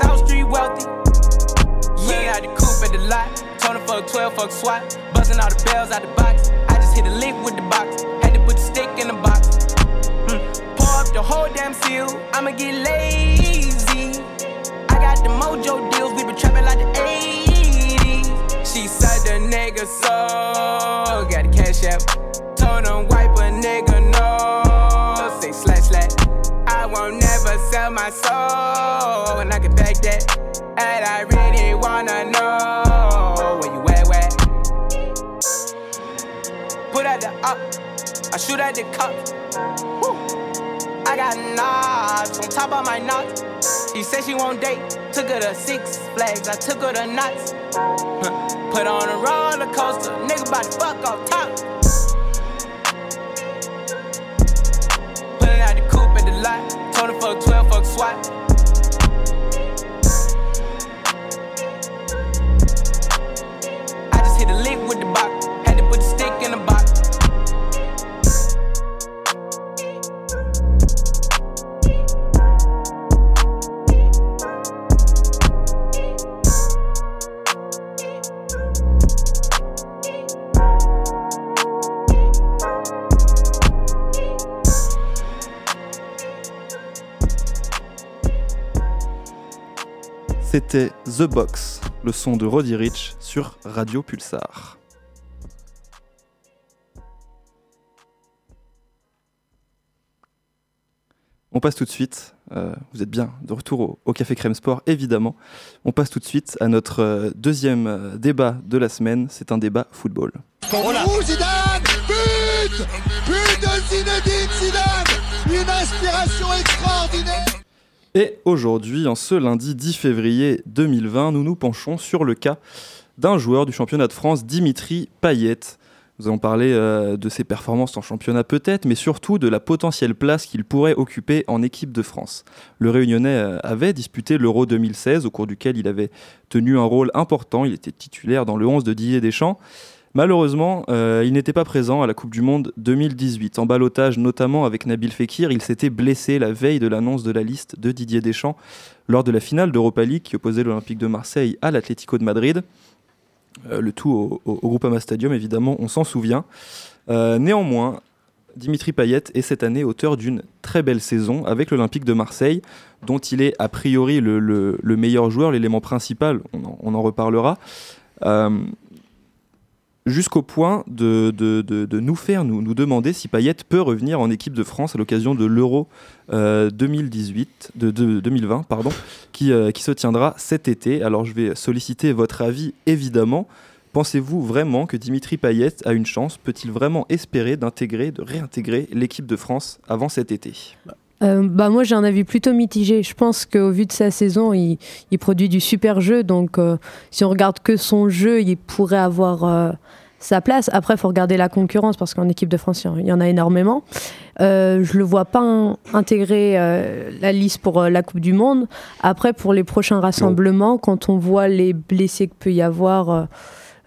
South Street wealthy. Yeah, I had the coupe at the lot. Told him fuck 12, fuck SWAT. Buzzing all the bells out the box. I just hit a lick with the box. Had to put the stick in the box. Mm. Pour up the whole damn seal. I'ma get lazy. I got the mojo deals. We been trapping like the 80s. She said the nigga so. Got the cash app. My soul, and I can back that. And I really wanna know where you at, where? Put out the up, I shoot at the cup. Woo. I got knots on top of my knots. She said she won't date, took her to Six Flags, I took her to nuts. Huh. Put on a roller coaster, nigga about to fuck off top. Pulling out the coupe at the lot, told her fuck SWAT. C'était The Box, le son de Roddy Rich sur Radio Pulsar. On passe tout de suite, euh, vous êtes bien de retour au, au Café Crème Sport évidemment. On passe tout de suite à notre euh, deuxième euh, débat de la semaine, c'est un débat football. Ouh, Zidane But But de Zinedine Zidane Une inspiration extraordinaire Et aujourd'hui, en ce lundi 10 février 2020, nous nous penchons sur le cas d'un joueur du championnat de France, Dimitri Payet. Nous allons parler euh, de ses performances en championnat peut-être, mais surtout de la potentielle place qu'il pourrait occuper en équipe de France. Le Réunionnais euh, avait disputé l'Euro 2016, au cours duquel il avait tenu un rôle important. Il était titulaire dans le 11 de Didier Deschamps. Malheureusement, euh, il n'était pas présent à la Coupe du Monde 2018. En balotage notamment avec Nabil Fekir, il s'était blessé la veille de l'annonce de la liste de Didier Deschamps lors de la finale d'Europa League qui opposait l'Olympique de Marseille à l'Atlético de Madrid. Euh, le tout au, au, Stadium, évidemment, on s'en souvient. Euh, néanmoins, Dimitri Payet est cette année auteur d'une très belle saison avec l'Olympique de Marseille, dont il est a priori le, le, le meilleur joueur, l'élément principal, on en reparlera. Euh, jusqu'au point de, de, de, nous faire nous, nous demander si Payet peut revenir en équipe de France à l'occasion de l'Euro euh, 2018, de, 2020, pardon, qui, euh, qui se tiendra cet été. Alors je vais solliciter votre avis évidemment. Pensez-vous vraiment que Dimitri Payet a une chance? Peut-il vraiment espérer d'intégrer, de réintégrer l'équipe de France avant cet été? Euh, bah moi j'ai un avis plutôt mitigé. Je pense qu'au vu de sa saison, il, produit du super jeu. Donc euh, si on regarde que son jeu, il pourrait avoir euh, sa place. Après, il faut regarder la concurrence parce qu'en équipe de France, il y en a énormément. Euh, je le vois pas in intégrer la liste pour la Coupe du Monde. Après, pour les prochains rassemblements, non. quand on voit les blessés qu'il peut y avoir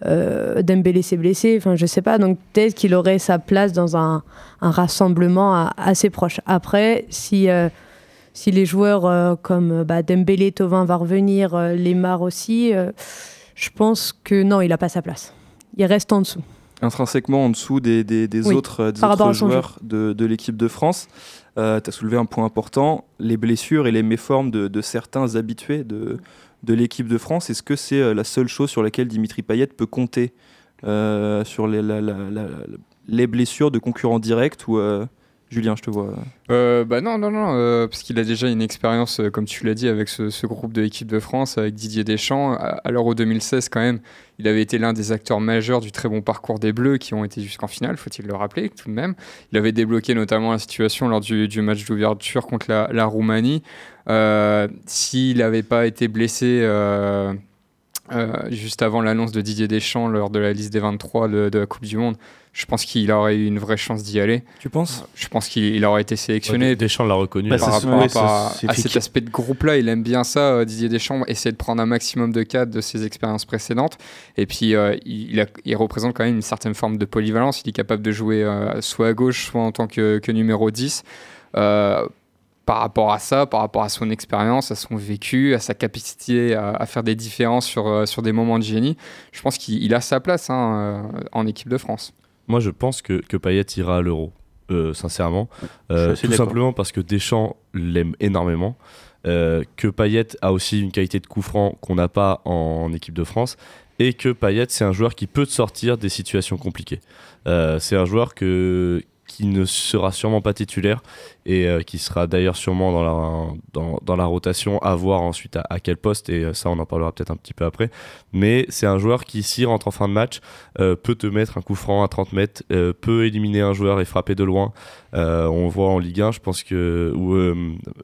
euh, Dembélé s'est blessé, enfin je sais pas, donc peut-être qu'il aurait sa place dans un, un rassemblement à, assez proche. Après, si, euh, si les joueurs euh, comme bah, Dembélé, Tovin va revenir, euh, Lemar aussi, euh, je pense que non, il n'a pas sa place. Il reste en dessous. Intrinsèquement en dessous des, des, des oui, autres, des autres joueurs de, de l'équipe de France. Euh, tu as soulevé un point important, les blessures et les méformes de, de certains habitués de, de l'équipe de France. Est-ce que c'est euh, la seule chose sur laquelle Dimitri Payet peut compter euh, sur les, la, la, la, les, blessures de concurrents directs ou euh, Julien, je te vois. Euh, bah non, non, non, euh, parce qu'il a déjà une expérience, euh, comme tu l'as dit, avec ce, groupe de l'équipe de France, avec Didier Deschamps. À l'Euro 2016, quand même, il avait été l'un des acteurs majeurs du très bon parcours des Bleus qui ont été jusqu'en finale, faut-il le rappeler, tout de même. Il avait débloqué notamment la situation lors du, du match d'ouverture contre la, la Roumanie. S'il n'avait pas été blessé euh, juste avant l'annonce de Didier Deschamps lors de la liste des 23 de, de la Coupe du Monde, je pense qu'il aurait eu une vraie chance d'y aller. Tu penses? Je pense qu'il il aurait été sélectionné. Deschamps l'a reconnu. Bah, par rapport ouais, à- cet aspect de groupe-là, il aime bien ça, euh, Didier Deschamps, essayer de prendre un maximum de cadres de ses expériences précédentes. Et puis, euh, il, il a- il représente quand même une certaine forme de polyvalence. Il est capable de jouer euh, soit à gauche, soit en tant que, que numéro 10. Euh, par rapport à ça, par rapport à son expérience, à son vécu, à sa capacité à, à faire des différences sur, euh, sur des moments de génie, je pense qu'il il a sa place hein, euh, en équipe de France. Moi, je pense que, que Payet ira à l'Euro, euh, sincèrement. Euh, tout simplement parce que Deschamps l'aime énormément. euh, que Payet a aussi une qualité de coup franc qu'on n'a pas en, en équipe de France. Et que Payet, c'est un joueur qui peut te sortir des situations compliquées. Euh, c'est un joueur que, qui ne sera sûrement pas titulaire et euh, qui sera d'ailleurs sûrement dans la, dans, la rotation à voir ensuite à, quel poste et euh, ça on en parlera peut-être un petit peu après. Mais c'est un joueur qui s'il rentre en fin de match euh, peut te mettre un coup franc à 30 mètres peut éliminer un joueur et frapper de loin. On voit en Ligue 1 je pense que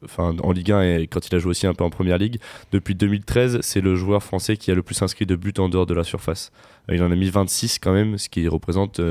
enfin en Ligue 1 et quand il a joué aussi un peu en Première Ligue depuis 2013 c'est le joueur français qui a le plus inscrit de buts en dehors de la surface. Il en a mis 26 quand même ce qui représente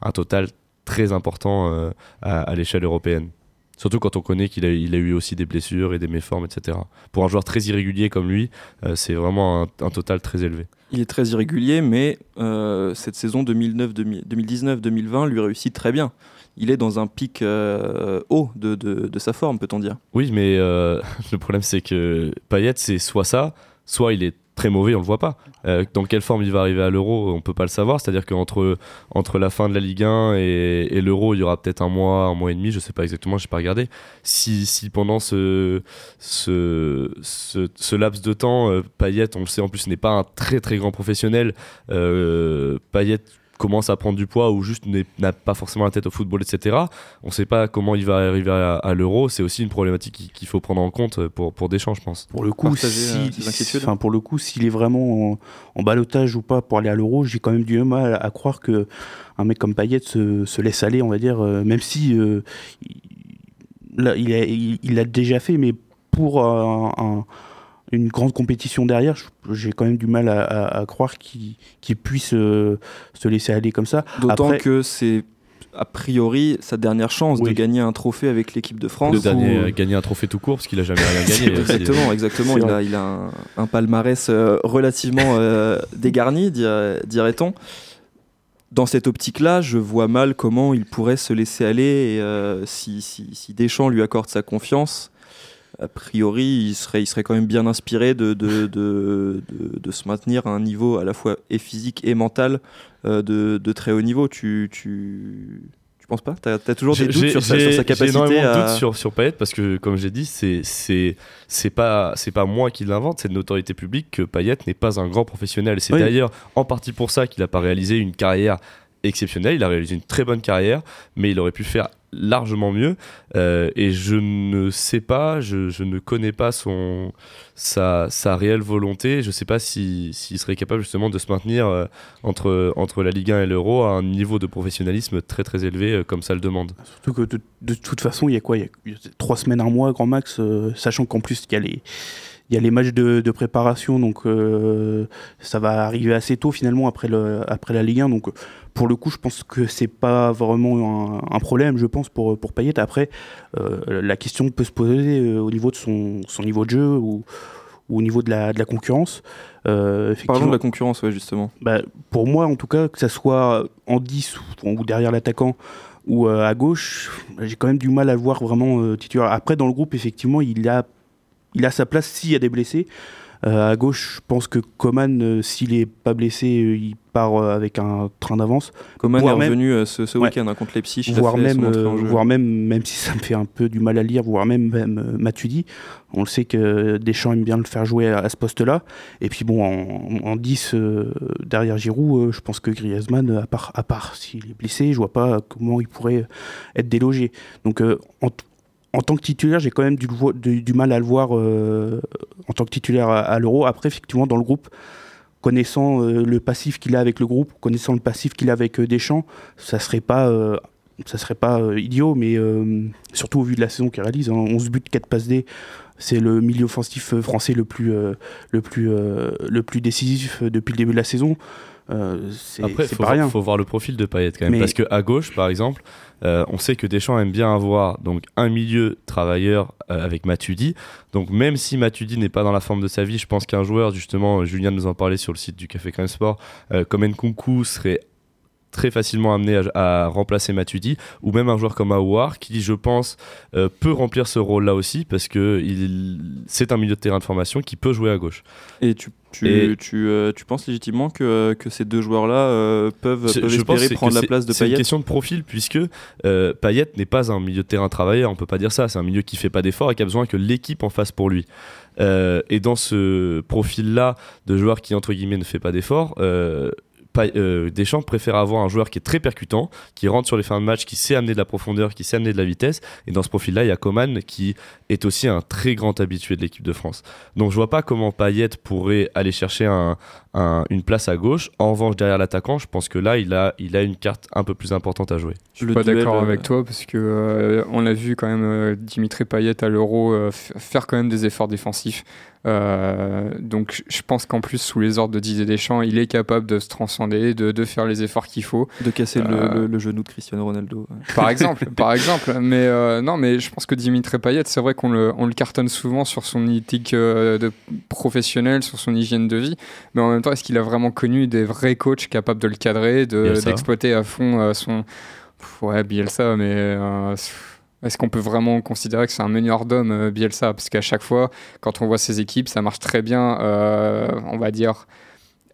un total très important euh, à, à l'échelle européenne. Surtout quand on connaît qu'il a, il a eu aussi des blessures et des méformes, etc. Pour un joueur très irrégulier comme lui, euh, c'est vraiment un, un total très élevé. Il est très irrégulier, mais euh, cette saison 2019-2020 lui réussit très bien. Il est dans un pic euh, haut de, de- de sa forme, peut-on dire. Oui, mais le problème c'est que Payet, c'est soit ça, soit il est très mauvais, on le voit pas. Euh, dans quelle forme il va arriver à l'Euro, on peut pas le savoir. C'est-à-dire qu'entre entre la fin de la Ligue 1 et, l'Euro, il y aura peut-être un mois, un mois et demi, je sais pas exactement, j'ai pas regardé. Si, si pendant ce, ce, ce, laps de temps, euh, Payet, on le sait en plus, n'est pas un très très grand professionnel, euh, commence à prendre du poids ou juste n'a pas forcément la tête au football, etc. On ne sait pas comment il va arriver à, à l'euro. C'est aussi une problématique qui- qu'il faut prendre en compte pour, pour Deschamps, je pense. Pour le coup, Partager, si- euh, ces inquiétudes. enfin, pour le coup, s'il est vraiment en, en balotage ou pas pour aller à l'Euro, j'ai quand même du mal à, à croire que un mec comme Payet se, se laisse aller, on va dire, euh, même si euh, il, là, il a- il- il l'a déjà fait, mais pour un- un- une grande compétition derrière, j'ai quand même du mal à, à- à croire qu'il qu'il puisse euh, se laisser aller comme ça. D'autant Après- que c'est a priori sa dernière chance de gagner un trophée avec l'équipe de France. Dernier Où- euh, gagner un trophée tout court parce qu'il a jamais rien gagné. Exactement, exactement. Il a, il a un, un palmarès euh, relativement euh, dégarni, dir- dirait-on. Dans cette optique-là, je vois mal comment il pourrait se laisser aller et, euh, si, si, si Deschamps lui accorde sa confiance. A priori, il serait, il serait quand même bien inspiré de, de, de, de- de se maintenir à un niveau à la fois et physique et mental euh, de, de très haut niveau. Tu, tu, tu penses pas? Tu as, toujours des J'ai- doutes sur sa, j'ai- sur sa J'ai capacité énormément de à... doutes sur, sur Payet parce que, comme j'ai dit, c'est c'est c'est pas c'est pas moi qui l'invente, c'est de notoriété publique que Payet n'est pas un grand professionnel. C'est Oui. d'ailleurs en partie pour ça qu'il n'a pas réalisé une carrière exceptionnelle. Il a réalisé une très bonne carrière, mais il aurait pu faire largement mieux. Euh, et je ne sais pas, je, ne connais pas son sa, sa réelle volonté. Je sais pas si- s'il serait capable justement de se maintenir euh, entre entre la Ligue 1 et l'Euro à un niveau de professionnalisme très très élevé euh, comme ça le demande. Surtout que de, de toute façon, il y a quoi? Il y a- trois semaines, un mois, grand max, sachant qu'en plus, il y a les, il y a les matchs de, de préparation, donc euh, ça va arriver assez tôt finalement après, le, après la Ligue 1. Donc pour le coup, je pense que c'est pas vraiment un, un problème, je pense, pour, pour Payet. Après, euh, la question peut se poser euh, au niveau de son, son niveau de jeu ou, ou au niveau de la, de la concurrence. Euh, Parlons de la concurrence, ouais, justement. bah, pour moi, en tout cas, que ça soit en 10 ou, ou derrière l'attaquant ou euh, à gauche, j'ai quand même du mal à le voir vraiment euh, titulaire. Après, dans le groupe, effectivement, il a, il a sa place s'il y a des blessés. Euh, à gauche, je pense que Coman, euh, s'il est pas blessé, euh, il part euh, avec un train d'avance. Coman est même- revenu ce, ce Ouais. week-end hein, contre Leipzig. voire même, voire même, même si ça me fait un peu du mal à lire, voire même, même Matuidi. On le sait que Deschamps aime bien le faire jouer à, à ce poste-là. Et puis bon, en, en 10 euh, derrière Giroud, je pense que Griezmann, à part, à part s'il est blessé, je vois pas comment il pourrait être délogé. Donc en, t- en tant que titulaire, j'ai quand même du, mal à le voir euh, en tant que titulaire à, l'Euro. Après, effectivement, dans le groupe, connaissant euh, le passif qu'il a avec le groupe, connaissant le passif qu'il a avec euh, Deschamps, ça serait pas, ça serait pas idiot, mais surtout au vu de la saison qu'il réalise, hein, 11 buts, 4 passes D, c'est le milieu offensif français le plus, le plus, le plus décisif depuis le début de la saison. Euh, c'est faut, pas voir- rien. faut voir le profil de Payet quand même. Mais- Parce que à gauche, par exemple, euh, on sait que Deschamps aime bien avoir donc un milieu travailleur euh, avec Matuidi. Donc même si Matuidi n'est pas dans la forme de sa vie, je pense qu'un joueur, justement, euh, Julien nous en parlait sur le site du Café Crème Sport, comme Nkunku serait très facilement amené à, à remplacer Matuidi ou même un joueur comme Aouar qui je pense euh, peut remplir ce rôle là aussi parce que il c'est un milieu de terrain de formation qui peut jouer à gauche Et tu, tu, Et- tu, euh, tu penses légitimement que, que ces deux joueurs-là euh, peuvent, je espérer prendre la place de C'est une Payet? question de profil puisque euh, Payet n'est pas un milieu de terrain travailleur, on peut pas dire ça. C'est un milieu qui fait pas d'efforts et qui a besoin que l'équipe en fasse pour lui. Euh, et dans ce profil-là de joueur qui entre guillemets ne fait pas d'efforts, euh, euh, Deschamps préfère avoir un joueur qui est très percutant, qui rentre sur les fins de match, qui sait amener de la profondeur, qui sait amener de la vitesse. Et dans ce profil-là, il y a Coman qui est aussi un très grand habitué de l'équipe de France. Donc je vois pas comment Payet pourrait aller chercher un- un- une place à gauche. En revanche, derrière l'attaquant, je pense que là, il a, il a une carte un peu plus importante à jouer. Je suis Le pas d'accord euh, avec toi parce que euh, on a vu quand même euh, Dimitri Payet à l'Euro euh, faire quand même des efforts défensifs. Euh, donc je pense qu'en plus sous les ordres de Didier Deschamps, il est capable de se transcender, de, de faire les efforts qu'il faut. de casser le- Euh, le, le genou de Cristiano Ronaldo. Par exemple, par exemple. Mais euh, non, mais je pense que Dimitri Payet, c'est vrai qu'on le, on le cartonne souvent sur son éthique euh, de professionnel, sur son hygiène de vie. Mais en même temps, est-ce qu'il a vraiment connu des vrais coachs capables de le cadrer, de- d'exploiter à fond euh, son. Pff, Ouais, Bielsa, mais. euh, est-ce qu'on peut vraiment considérer que c'est un meneur d'hommes, euh, Bielsa? Parce qu'à chaque fois, quand on voit ses équipes, ça marche très bien, euh, on va dire,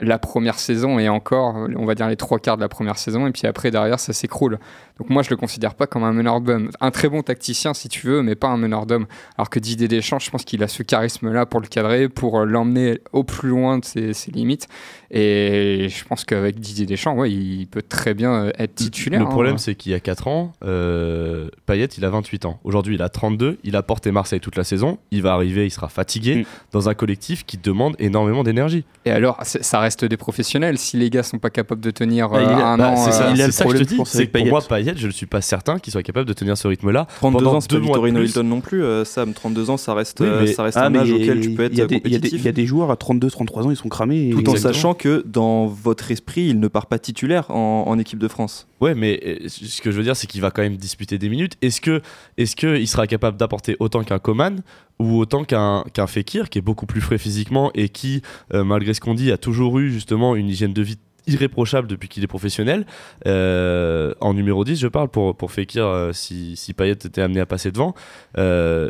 la première saison et encore, on va dire les trois quarts de la première saison, et puis après, derrière, ça s'écroule. Donc moi, je le considère pas comme un meneur d'hommes. Un très bon tacticien, si tu veux, mais pas un meneur d'hommes. Alors que Didier Deschamps, je pense qu'il a ce charisme-là pour le cadrer, pour euh, l'emmener au plus loin de ses, ses limites. Et je pense qu'avec Didier Deschamps, ouais, il peut très bien euh, être titulaire. Le hein. problème, c'est qu'il y a 4 ans, euh, Payet, il a 28 ans. Aujourd'hui, il a 32. Il a porté Marseille toute la saison. Il va arriver, il sera fatigué Mm. dans un collectif qui demande énormément d'énergie. Et alors, ça reste des professionnels. Si les gars sont pas capables de tenir Bah, euh, un Bah, an, c'est ça, euh, il a c'est le ça que je te dis. C'est pour moi, Payet, je ne suis pas certain qu'il soit capable de tenir ce rythme-là. 32 Pendant ans, c'est Victorino. Hilton non plus, euh, Sam. 32 ans, ça reste, Oui, mais- ça reste Ah, un âge auquel tu peux être compétitif. il y a des joueurs à 32-33 ans, ils sont cramés. Tout en sachant que dans votre esprit, il ne part pas titulaire en, équipe de France. Ouais, mais ce que je veux dire, c'est qu'il va quand même disputer des minutes. Est-ce que, est-ce que il sera capable d'apporter autant qu'un Coman ou autant qu'un qu'un Fekir, qui est beaucoup plus frais physiquement et qui, euh, malgré ce qu'on dit, a toujours eu justement une hygiène de vie irréprochable depuis qu'il est professionnel. Euh, en numéro 10, je parle pour, pour Fekir, euh, si, si Payet était amené à passer devant.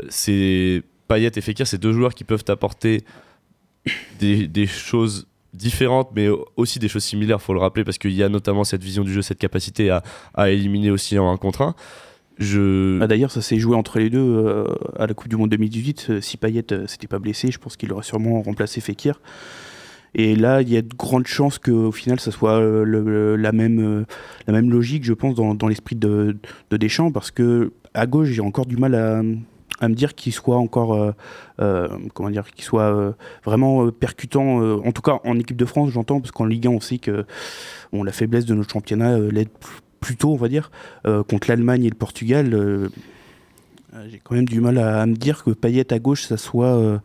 C'est Payet et Fekir, c'est deux joueurs qui peuvent apporter des, des choses différentes, mais aussi des choses similaires, faut le rappeler, parce qu'il y a notamment cette vision du jeu, cette capacité à, à éliminer aussi en 1 contre 1. Bah, D'ailleurs, ça s'est joué entre les deux euh, à la Coupe du Monde 2018. Euh, Si Payet euh, s'était pas blessé, je pense qu'il aurait sûrement remplacé Fekir. Et là, il y a de grandes chances qu'au final, ça soit euh, la, même, logique, je pense, dans, l'esprit de, de Deschamps, parce que à gauche, j'ai encore du mal à, me dire qu'il soit encore, comment dire, qu'il soit vraiment percutant. en tout cas, en équipe de France, j'entends, parce qu'en Ligue 1, on sait que bon, la faiblesse de notre championnat l'aide pl- plutôt, on va dire, euh, contre l'Allemagne et le Portugal. euh, euh, j'ai quand même du mal à, à me dire que Payet à gauche, ça soit, euh,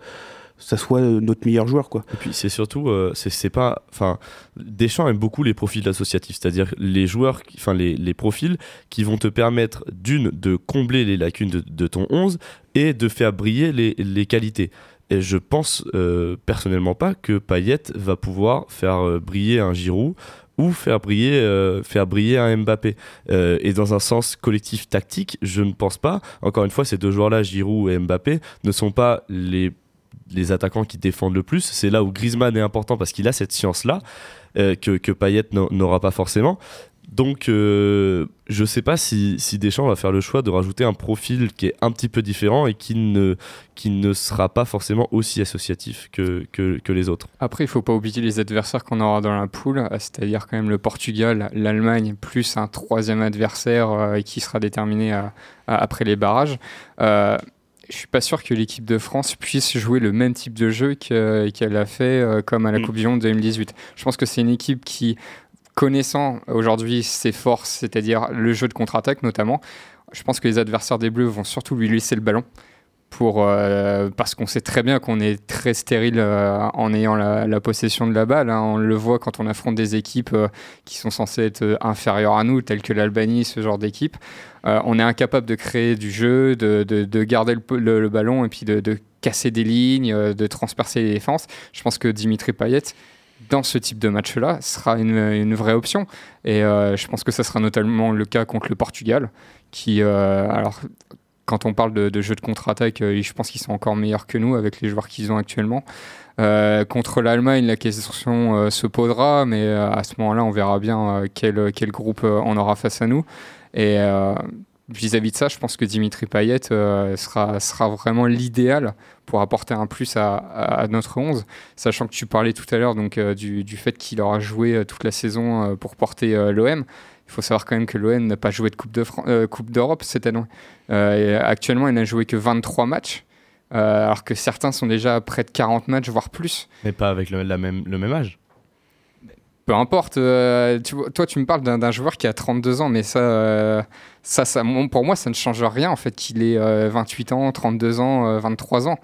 ça soit notre meilleur joueur, quoi. Et puis c'est surtout, euh, c'est pas, enfin, Deschamps aime beaucoup les profils associatifs, c'est-à-dire les joueurs, enfin les, les profils qui vont te permettre d'une de combler les lacunes de, de ton 11 et de faire briller les, les qualités. Et je pense euh, personnellement pas que Payet va pouvoir faire euh, briller un Giroud ou faire briller, euh, faire briller un Mbappé. Euh, et dans un sens collectif tactique, je ne pense pas. Encore une fois, ces deux joueurs-là, Giroud et Mbappé, ne sont pas les attaquants qui défendent le plus. C'est là où Griezmann est important parce qu'il a cette science-là euh, que, que Payet n'a- n'aura pas forcément. Donc, euh, je sais pas si, si Deschamps va faire le choix de rajouter un profil qui est un petit peu différent et qui ne, qui ne sera pas forcément aussi associatif que, que, que les autres. Après, il faut pas oublier les adversaires qu'on aura dans la poule, euh, c'est-à-dire quand même le Portugal, l'Allemagne, plus un troisième adversaire euh, qui sera déterminé à- à- après les barrages. Euh, je suis pas sûr que l'équipe de France puisse jouer le même type de jeu que- qu'elle a fait euh, comme à la Mm. Coupe du Monde 2018. Je pense que c'est une équipe qui, connaissant aujourd'hui ses forces, c'est-à-dire le jeu de contre-attaque notamment, je pense que les adversaires des Bleus vont surtout lui laisser le ballon. Pour, euh, parce qu'on sait très bien qu'on est très stérile euh, en ayant la, possession de la balle. hein. On le voit quand on affronte des équipes euh, qui sont censées être inférieures à nous, telles que l'Albanie, ce genre d'équipe. On est incapable de créer du jeu, de, de- de garder le, ballon et puis de, de casser des lignes, de transpercer les défenses. Je pense que Dimitri Payet, dans ce type de match-là, sera une, vraie option. Et euh, je pense que ça sera notamment le cas contre le Portugal, qui, euh, alors, quand on parle de, jeu de contre-attaque, euh, je pense qu'ils sont encore meilleurs que nous avec les joueurs qu'ils ont actuellement. Contre l'Allemagne, la question se posera, mais à ce moment-là, on verra bien quel, quel groupe on aura face à nous. Et vis-à-vis de ça, je pense que Dimitri Payet euh, sera, sera vraiment l'idéal pour apporter un plus à, notre 11, sachant que tu parlais tout à l'heure donc euh, du, du fait qu'il aura joué euh, toute la saison pour porter l'OM. Il faut savoir quand même que l'OM n'a pas joué de Coupe de Fran- Coupe d'Europe cette année. Actuellement, il n'a joué que 23 matchs, alors que certains sont déjà près de 40 matchs, voire plus. Mais pas avec le, même, le même âge. Peu importe, euh, tu toi tu me parles d'un joueur qui a 32 ans, mais ça, euh, ça, ça, pour moi ça ne change rien en fait qu'il ait euh, 28 ans, 32 ans, euh, 23 ans.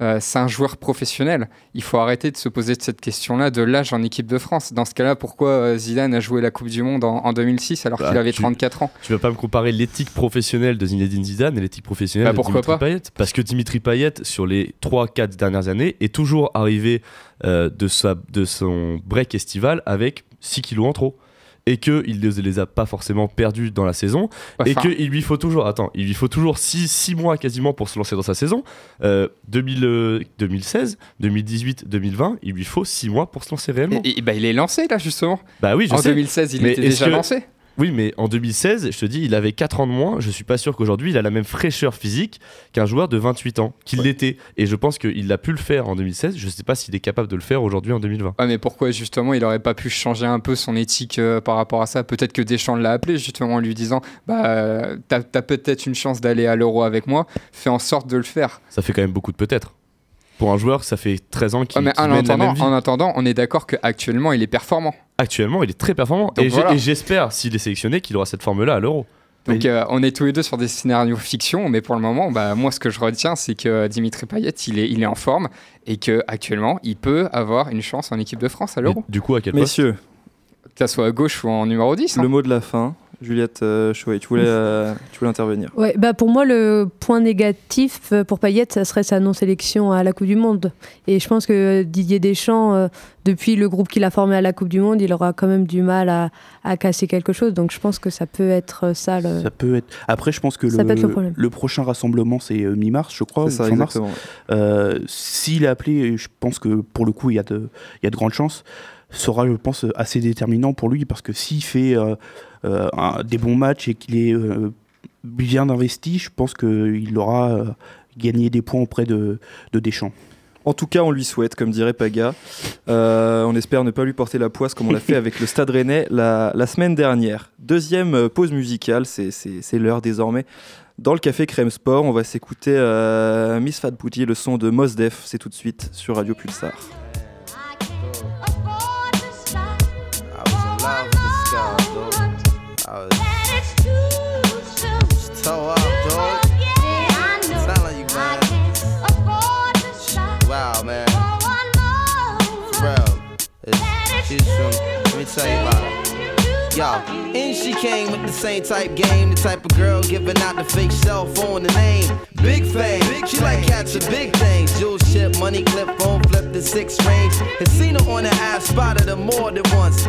Euh, c'est un joueur professionnel. Il faut arrêter de se poser cette question-là de l'âge en équipe de France. Dans ce cas-là, pourquoi euh, Zidane a joué la Coupe du Monde en, en 2006 alors Bah, qu'il avait tu- 34 ans? Tu vas pas me comparer l'éthique professionnelle de Zinedine Zidane et l'éthique professionnelle Bah, de pourquoi Dimitri pas? Payet Parce que Dimitri Payet, sur les 3-4 dernières années, est toujours arrivé euh, de, sa, de son break estival avec 6 kilos en trop. Et qu'il ne les a pas forcément perdus dans la saison. et qu'il lui faut toujours, attends, il lui faut toujours 6 mois quasiment pour se lancer dans sa saison. Euh, 2000, euh, 2016, 2018, 2020, il lui faut 6 mois pour se lancer réellement. et- et bah, il est lancé là justement. bah oui, je en sais. 2016, il Mais était déjà que- lancé. Oui, mais en 2016, je te dis, il avait 4 ans de moins. Je suis pas sûr qu'aujourd'hui, il a la même fraîcheur physique qu'un joueur de 28 ans, qu'il l'était. Et je pense qu'il a pu le faire en 2016. Je sais pas s'il est capable de le faire aujourd'hui en 2020. Ouais, mais pourquoi justement il aurait pas pu changer un peu son éthique euh, par rapport à ça? Peut-être que Deschamps l'a appelé justement en lui disant Bah, euh, t'as as, peut-être une chance d'aller à l'Euro avec moi, fais en sorte de le faire. Ça fait quand même beaucoup de peut-être. Pour un joueur, ça fait 13 ans qu'il Ouais, mais qu'il en mène la attendant, même vie. en attendant, on est d'accord qu'actuellement il est performant. Actuellement, il est très performant. Donc et voilà. j'espère, s'il est sélectionné, qu'il aura cette forme-là à l'Euro. Donc euh, on est tous les deux sur des scénarios fiction, mais pour le moment, bah, moi ce que je retiens, c'est que Dimitri Payet, il est, il est en forme et que actuellement, il peut avoir une chance en équipe de France à l'Euro. Du coup, à quel poste? Messieurs, Que ça soit à gauche ou en numéro 10. hein. le mot de la fin. Juliette euh, Chouet, tu voulais, euh, tu voulais intervenir. Ouais, bah pour moi, le point négatif euh, pour Payet, ça serait sa non-sélection à la Coupe du Monde. Et je pense que Didier Deschamps, euh, depuis le groupe qu'il a formé à la Coupe du Monde, il aura quand même du mal à, à casser quelque chose. Donc je pense que ça peut être ça. Le... Ça peut être. Après, je pense que Ça le, peut être le problème. prochain rassemblement, c'est euh, mi-mars, je crois. Ça, fin mars. exactement. Euh, S'il est appelé, je pense que pour le coup, il y a de, il y a de grandes chances. Sera, je pense, assez déterminant pour lui parce que s'il fait euh, un- des bons matchs et qu'il est euh, bien investi, je pense qu'il aura euh, gagné des points auprès de, de Deschamps. En tout cas, on lui souhaite, comme dirait Paga. Euh, on espère ne pas lui porter la poisse comme on l'a fait avec le Stade Rennais la, semaine dernière. Deuxième euh, pause musicale, c'est- l'heure désormais. Dans le café Crème Sport, on va s'écouter euh, Miss Fat Booty, le son de Mos Def. C'est tout de suite sur Radio Pulsar. Was toe up, dog. Telling you, man. Wow, man. It's, she's from, let me tell you about it. Yo, And she came with the same type game, the type of girl giving out the fake cell phone, the name. Big fame, she like cats of big things. Jewel ship, money clip, phone flip the six range. Had seen her on the ass, spotted her more than once.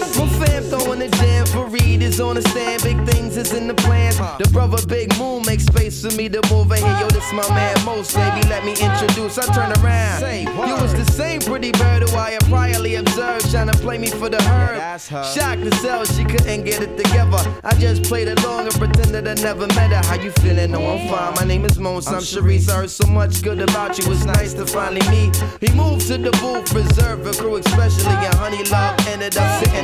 My fam throwing the jam for Reed is on the stand. Big things is in the plans. The brother Big Moon makes space for me to move in here. Yo, this my man Most, baby. Let me introduce. I turn around. You was the same pretty bird who I had priorly observed. Trying to play me for the herb. Shocked to sell, she couldn't get it together. I just played along and pretended I never met her. How you feeling? No, I'm fine. My name is Mons. I'm Sharice. I heard so much good about you. It's nice to finally meet. He moved to the booth, reserved for crew, especially. And Honey Love ended up sitting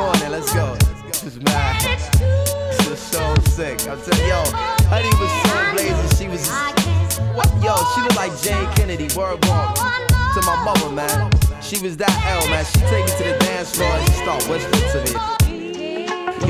I'm saying, yo, Honey was so blazing. She was, what? Yo, she looked like Jane Kennedy. Word walk to my mother, man. She was that L, man. She take me to the dance floor and she start whispering to me.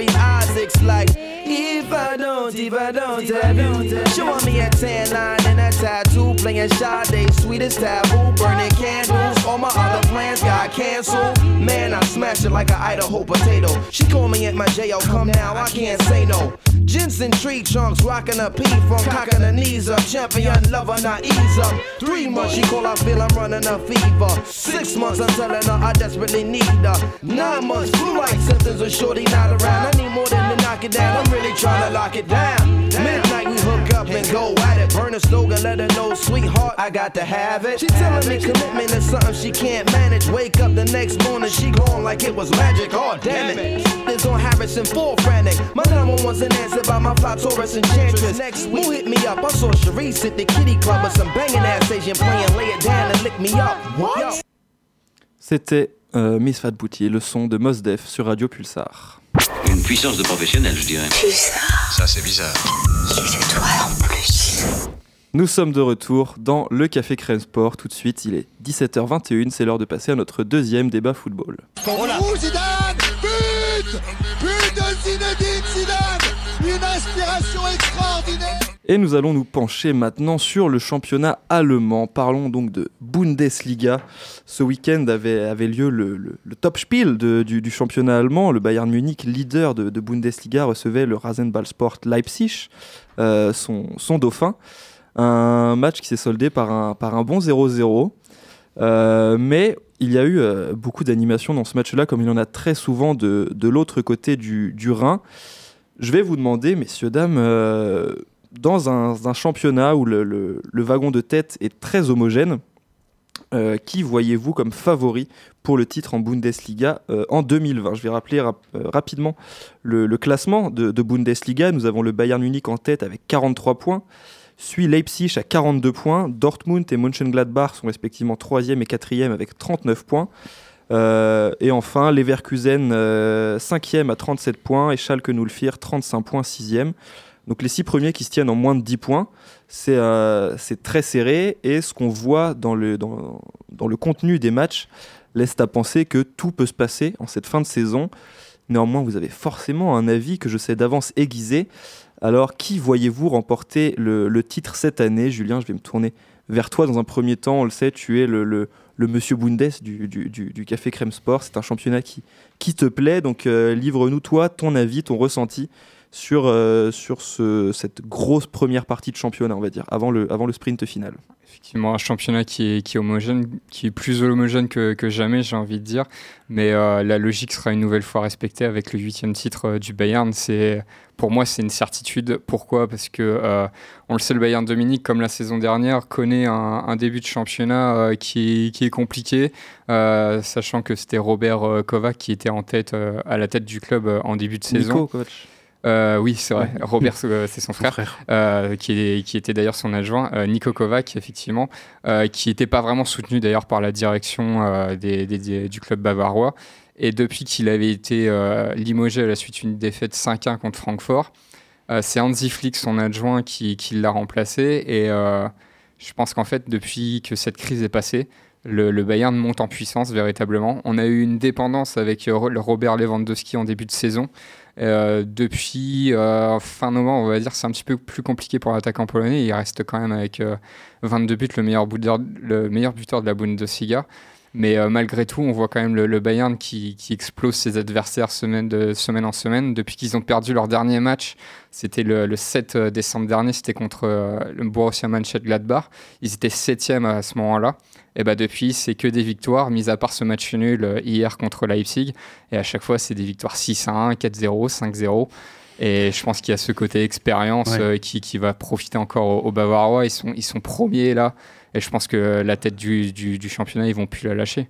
Isaacs like, If I don't, if I don't if I don't. you. want me a tan line and a tattoo, playing Sade, sweetest taboo, burning candles. All my other plans got canceled. Man, I smashed it like an Idaho potato. She call me at my jail, come now, I can't say no. Jensen tree trunks, rocking a P from cocking her knees up. Champion lover, not ease up. Three months, she call, I feel I'm running a fever. Six months, I'm telling her I desperately need her. Nine months, flu like symptoms of shorty not around. I need more than to knock it down, I'm really trying to lock it down. Midnight, we hook up and go at it. Burn a slogan, let her know, sweetheart, I got to have it. She telling me commitment is something she can't manage. Wake up the next morning, she gone like it was magic. Oh, damn it. This on Harrison, full frantic. My number one's an answer by my fly Taurus enchantress. Next week, who hit me up? I saw Sharice at the kitty club with some banging ass Asian playing, lay it down and lick me up. What? C'était euh, Miss Fat Booty, le son de Mos Def sur Radio Pulsar. Une puissance de professionnel, je dirais. Ça, c'est bizarre. Nous sommes de retour dans le Café Crème Sport. Tout de suite, il est 17h21. C'est l'heure de passer à notre deuxième débat football. Zidane But But de Zinedine Zidane Une inspiration extraordinaire Nous allons nous pencher maintenant sur le championnat allemand. Parlons donc de Bundesliga. Ce week-end avait, avait lieu le, top spiel du, championnat allemand. Le Bayern Munich, leader de, de Bundesliga, recevait le Rasenballsport Leipzig, euh, son, son dauphin. Un match qui s'est soldé par un, par un bon 0-0. Euh, mais il y a eu euh, beaucoup d'animation dans ce match-là, comme il y en a très souvent de, de l'autre côté du, Rhin. Je vais vous demander, messieurs, dames, dans un, championnat où le, wagon de tête est très homogène, euh, qui voyez-vous comme favori pour le titre en Bundesliga euh, en 2020 Je vais rappeler rap- euh, rapidement le, classement de, de Bundesliga. Nous avons le Bayern Munich en tête avec 43 points, suit Leipzig à 42 points, Dortmund et Mönchengladbach sont respectivement 3e et 4e avec 39 points. Et enfin, Leverkusen 5e à 37 points et Schalke 04 35 points 6e. Donc les six premiers qui se tiennent en moins de 10 points, c'est euh, c'est très serré et ce qu'on voit dans le, dans, le contenu des matchs laisse à penser que tout peut se passer en cette fin de saison. Néanmoins, vous avez forcément un avis que je sais d'avance aiguisé. Alors, qui voyez-vous remporter le, le titre cette année? Julien, je vais me tourner vers toi dans un premier temps. On le sait, tu es le, le- monsieur Bundes du, du- du- du Café Crème Sport. C'est un championnat qui, qui te plaît. Donc, euh, livre-nous, toi, ton avis, ton ressenti sur, euh, sur ce- cette grosse première partie de championnat, on va dire, avant le, avant le sprint final. Effectivement, un championnat qui est, qui est homogène, qui est plus homogène que, que jamais, j'ai envie de dire. Mais euh, la logique sera une nouvelle fois respectée avec le huitième titre euh, du Bayern. C'est, pour moi, c'est une certitude. Pourquoi? Parce que, euh, on le sait, le Bayern Dominique, comme la saison dernière, connaît un, un début de championnat euh, qui, est, qui est compliqué, euh, sachant que c'était Robert Kovac qui était en tête, à la tête du club en début de saison. Coach. Euh, oui, c'est vrai. Robert, euh, c'est son Son frère, frère. euh, qui, est- qui était d'ailleurs son adjoint, euh, Nico Kovac, effectivement, qui n'était pas vraiment soutenu d'ailleurs par la direction des- des- des- du club bavarois. Et depuis qu'il avait été limogé à la suite d'une défaite 5-1 contre Francfort, c'est Hansi Flick, son adjoint, qui, qui l'a remplacé. Et je pense qu'en fait, depuis que cette crise est passée, le, le Bayern monte en puissance véritablement. On a eu une dépendance avec Robert Lewandowski en début de saison. Euh, depuis euh, fin novembre, on va dire, c'est un petit peu plus compliqué pour l'attaquant polonais. Il reste quand même avec euh, 22 buts, le meilleur buteur, le meilleur buteur de la Bundesliga. Mais euh, malgré tout, on voit quand même le, Bayern qui, explose ses adversaires semaine, de, semaine en semaine. Depuis qu'ils ont perdu leur dernier match, c'était le, le 7 décembre dernier, c'était contre euh, le Borussia Mönchengladbach. Ils étaient septième à ce moment-là. Et bah depuis, c'est que des victoires, mis à part ce match nul euh, hier contre Leipzig. Et à chaque fois, c'est des victoires 6-1, 4-0, 5-0. Et je pense qu'il y a ce côté expérience Ouais. euh, qui, qui va profiter encore aux, aux Bavarois. Ils sont, ils sont premiers là. Et je pense que la tête du, du, du championnat, ils vont plus la lâcher.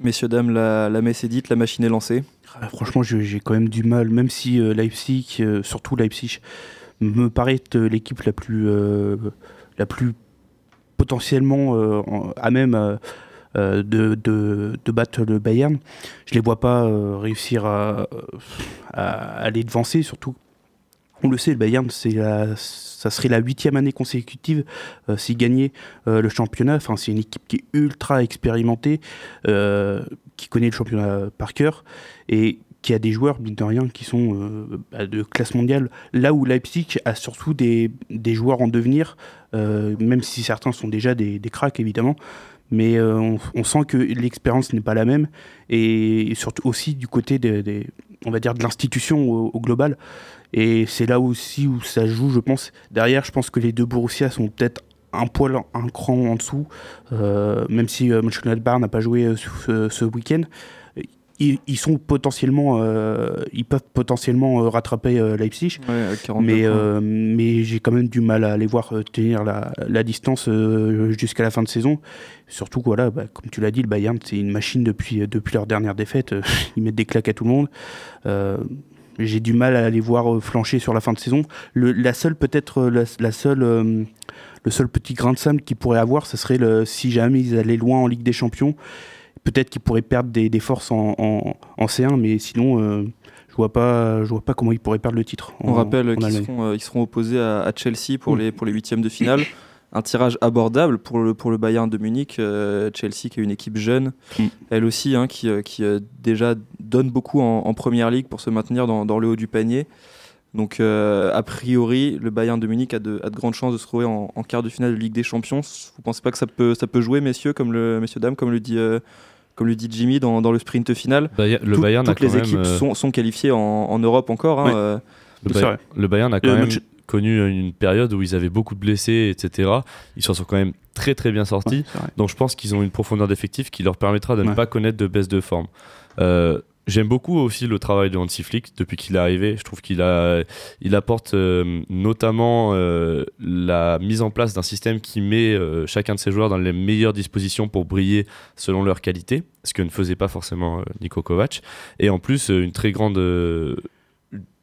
Messieurs, dames, la, la messe est dite, la machine est lancée. Ah, Franchement, j'ai j'ai quand même du mal, même si euh, Leipzig, euh, surtout Leipzig, me paraît être l'équipe la plus, euh, la plus potentiellement euh, à même euh, euh, de, de, battre le Bayern. Je les vois pas réussir à, les devancer, surtout. On le sait, le Bayern, c'est ça serait la huitième année consécutive s'il gagnait le championnat. Enfin, c'est une équipe qui est ultra expérimentée, qui connaît le championnat par cœur et qui a des joueurs, mine de rien, qui sont euh, bah, de classe mondiale. Là où Leipzig a surtout des, des joueurs en devenir, euh, même si certains sont déjà des, des cracks, évidemment. Mais euh, on, sent que l'expérience n'est pas la même. Et, surtout aussi du côté des, on va dire, de l'institution au, global. Et c'est là aussi où ça joue, je pense. Derrière, je pense que les deux Borussia sont peut-être un poil, un cran en dessous, même si Mönchengladbach n'a pas joué ce week-end. Ils, ils sont potentiellement, euh, ils peuvent potentiellement euh, rattraper euh, Leipzig, Ouais, avec 42 mais, mais j'ai quand même du mal à les voir tenir la, la distance jusqu'à la fin de saison. Surtout, que, voilà, bah, comme tu l'as dit, le Bayern, c'est une machine depuis, depuis leur dernière défaite. Ils mettent des claques à tout le monde. Euh, j'ai du mal à les voir flancher sur la fin de saison. Le, la seule, peut-être, la, la seule, euh, le seul petit grain de sable qu'ils pourraient avoir, ce serait le, si jamais ils allaient loin en Ligue des Champions. Peut-être qu'ils pourraient perdre des, des forces en, en, en C1, mais sinon, euh, je vois pas, je vois pas comment ils pourraient perdre le titre. On rappelle qu'ils seront, euh, ils seront opposés à, à Chelsea pour, Mm. les, pour les huitièmes de finale. Un tirage abordable pour le, pour le Bayern de Munich. euh, Chelsea qui est une équipe jeune, Mm. elle aussi, hein, qui, qui déjà donne beaucoup en, première ligue pour se maintenir dans, dans le haut du panier. Donc, a priori, le Bayern de Munich a de, a de grandes chances de se trouver en, quart de finale de Ligue des Champions. Vous pensez pas que ça peut, ça peut jouer, messieurs, comme le, messieurs, dames, comme le dit, comme le dit Jimmy dans, dans le sprint final Bayer- le Tout- Bayern a Toutes quand les même, équipes euh, sont, sont qualifiées en, en Europe encore. hein, euh, Le, Bayern a quand Le même match- connu une période où ils avaient beaucoup de blessés, etc. Ils s'en sont quand même très très bien sortis. Ouais. Donc je pense qu'ils ont une profondeur d'effectif qui leur permettra de ne Ouais. pas connaître de baisse de forme. Euh, J'aime beaucoup aussi le travail de Hansi Flick depuis qu'il est arrivé. Je trouve qu'il a, il apporte euh, notamment euh, la mise en place d'un système qui met euh, chacun de ses joueurs dans les meilleures dispositions pour briller selon leur qualité, ce que ne faisait pas forcément Niko Kovac. Et en plus, une très grande,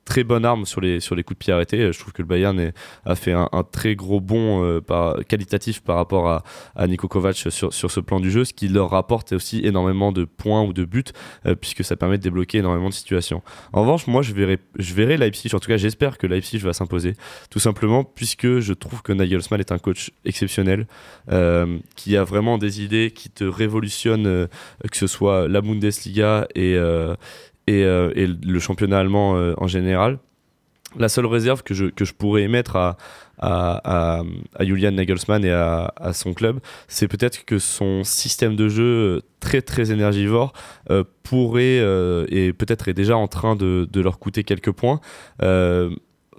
très bonne arme sur les, sur les coups de pied arrêtés. Je trouve que le Bayern a fait un, très gros bond euh, qualitatif par rapport à, à Niko Kovac sur, sur ce plan du jeu, ce qui leur rapporte aussi énormément de points ou de buts, euh, puisque ça permet de débloquer énormément de situations. En revanche, moi, je verrai, je verrai Leipzig, en tout cas, j'espère que Leipzig va s'imposer, tout simplement puisque je trouve que Nagelsmann est un coach exceptionnel, euh, qui a vraiment des idées qui te révolutionnent, que ce soit la Bundesliga et, et, euh, et le championnat allemand euh, en général. La seule réserve que je, que je pourrais émettre à, à, Julian Nagelsmann et à, son club, c'est peut-être que son système de jeu très très énergivore euh, pourrait euh, et peut-être est déjà en train de, de leur coûter quelques points. Euh,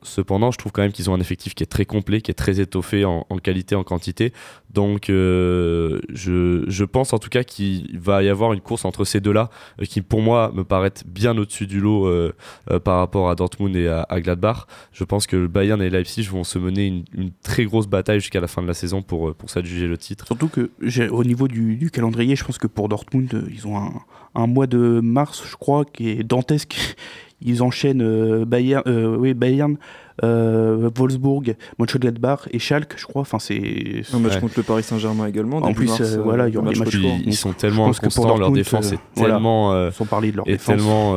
Cependant, je trouve quand même qu'ils ont un effectif qui est très complet, qui est très étoffé en, qualité, en quantité. Donc, euh, je, je, pense en tout cas qu'il va y avoir une course entre ces deux-là, euh, qui pour moi me paraît bien au-dessus du lot euh, par rapport à Dortmund et à, Gladbach. Je pense que Bayern et Leipzig vont se mener une, très grosse bataille jusqu'à la fin de la saison pour, pour s'adjuger le titre. Surtout que au niveau du, calendrier, je pense que pour Dortmund, ils ont un mois de mars, je crois, qui est dantesque ils enchaînent euh, Bayern, euh, oui, Bayern euh, Wolfsburg, Mönchengladbach et Schalke, je crois. Enfin, c'est un match ouais. contre le Paris Saint-Germain également. En plus, mars, voilà, il y aura des matchs. Ils, ils sont tellement inconstants, leur défense est tellement, euh, sans parler de leur est défense. tellement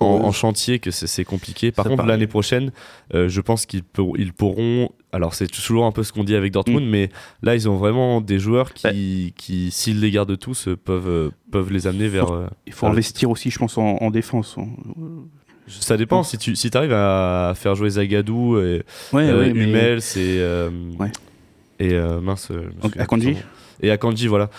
en, en, chantier que c'est compliqué. Par ça contre, l'année prochaine, euh, je pense qu'ils pour, ils pourront. Alors, c'est toujours un peu ce qu'on dit avec Dortmund, mm. mais là, ils ont vraiment des joueurs qui, qui s'ils les gardent tous, peuvent, peuvent les amener vers. Il faut investir aussi, je pense, en, en défense. Ça dépend. Si tu si arrives à faire jouer Zagadou, et, ouais, euh, ouais, mais... et, euh, ouais. et euh, mince. Akanji Et Akanji, voilà.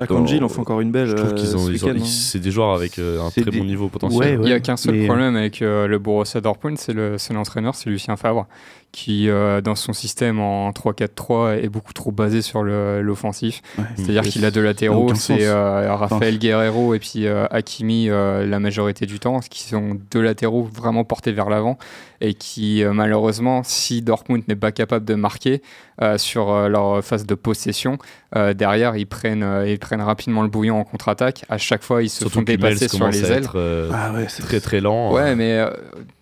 Euh, Akanji, il en fait encore une belle. Je trouve qu'ils ont, ils ont hein. c'est des joueurs avec un très des... bon niveau potentiel. il n'y a qu'un seul mais... problème avec le Borussia Dortmund, c'est l'entraîneur, c'est Lucien Favre qui, euh, dans son système en 3-4-3, est beaucoup trop basé sur l'offensif. Ouais, C'est-à-dire qu'il a deux latéraux, c'est euh, Raphaël Guerrero et puis euh, Hakimi la majorité du temps, qui sont deux latéraux vraiment portés vers l'avant et qui, malheureusement, si Dortmund n'est pas capable de marquer sur leur phase de possession, derrière, ils prennent, ils prennent rapidement le bouillon en contre-attaque. À chaque fois, ils se Surtout font dépasser sur les ailes. Ah ouais, c'est très très lent. Ouais, mais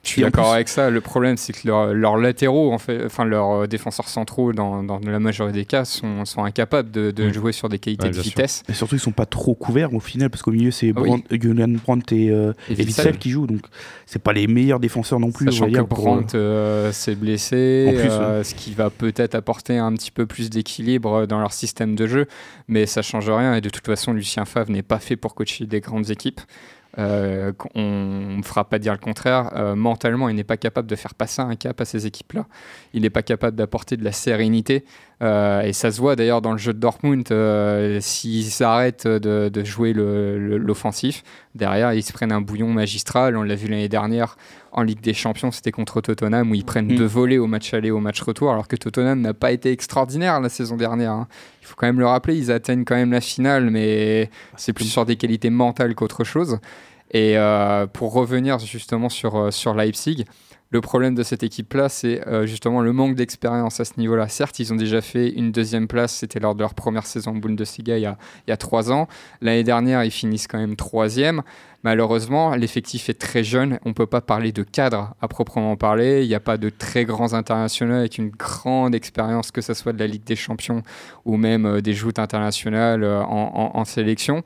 je suis d'accord avec ça. Le problème, c'est que leurs leur latéraux, en fait, enfin leurs défenseurs centraux, dans, dans, la majorité des cas, sont, sont incapables de, de mmh. jouer sur des qualités ouais, de vitesse. Et surtout, ils sont pas trop couverts au final, parce qu'au milieu, c'est ah, oui. Brandt et, euh, et, et Witzel qui jouent. Donc, c'est pas les meilleurs défenseurs non plus. Sachant que dire, Brandt euh, s'est blessé, plus, euh, ouais. ce qui va peut-être apporter un petit peu plus d'équilibre dans leur système de jeu, mais ça change rien. Et de toute façon, Lucien Favre n'est pas fait pour coacher des grandes équipes. Euh, on ne fera pas dire le contraire. Euh, mentalement, il n'est pas capable de faire passer un cap à ces équipes-là. Il n'est pas capable d'apporter de la sérénité. Euh, et ça se voit d'ailleurs dans le jeu de Dortmund. S'ils arrêtent de, de jouer l'offensif, derrière, ils se prennent un bouillon magistral. On l'a vu l'année dernière en Ligue des Champions, c'était contre Tottenham où ils prennent mmh. deux volets au match aller, au match retour, alors que Tottenham n'a pas été extraordinaire la saison dernière. Hein. Il faut quand même le rappeler, ils atteignent quand même la finale, mais c'est plus sur des qualités mentales qu'autre chose. Et euh, pour revenir justement sur, euh, sur Leipzig, le problème de cette équipe-là, c'est euh, justement le manque d'expérience à ce niveau-là. Certes, ils ont déjà fait une deuxième place, c'était lors de leur première saison Bundesliga il y a, trois ans. L'année dernière, ils finissent quand même troisième. Malheureusement, l'effectif est très jeune. On ne peut pas parler de cadre à proprement parler. Il n'y a pas de très grands internationaux avec une grande expérience, que ce soit de la Ligue des Champions ou même euh, des joutes internationales euh, en sélection.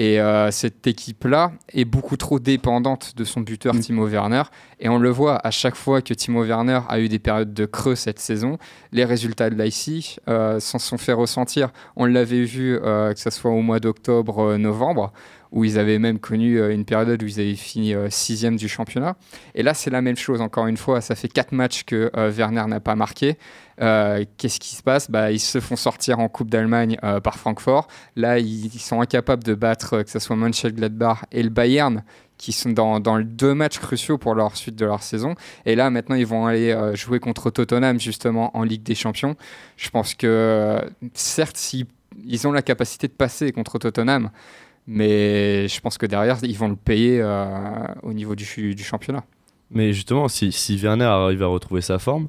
Et euh, cette équipe-là est beaucoup trop dépendante de son buteur mmh. Timo Werner. Et on le voit à chaque fois que Timo Werner a eu des périodes de creux cette saison, les résultats de Leipzig euh, s'en sont fait ressentir. On l'avait vu, euh, que ce soit au mois d'octobre, novembre, où ils avaient même connu une période où ils avaient fini sixième du championnat. Et là, c'est la même chose, encore une fois. Ça fait quatre matchs que Werner n'a pas marqué. Euh, Qu'est-ce qui se passe? Bah, Ils se font sortir en Coupe d'Allemagne euh, par Francfort. Là, ils, ils, sont incapables de battre euh, que ce soit Mönchengladbach et le Bayern qui sont dans, dans deux matchs cruciaux pour leur suite de leur saison. Et là, maintenant, ils vont aller euh, jouer contre Tottenham, justement, en Ligue des Champions. Je pense que, certes, si, ils ont la capacité de passer contre Tottenham, mais je pense que derrière, ils vont le payer euh, au niveau du, du, championnat. Mais justement, si, si Werner arrive à retrouver sa forme,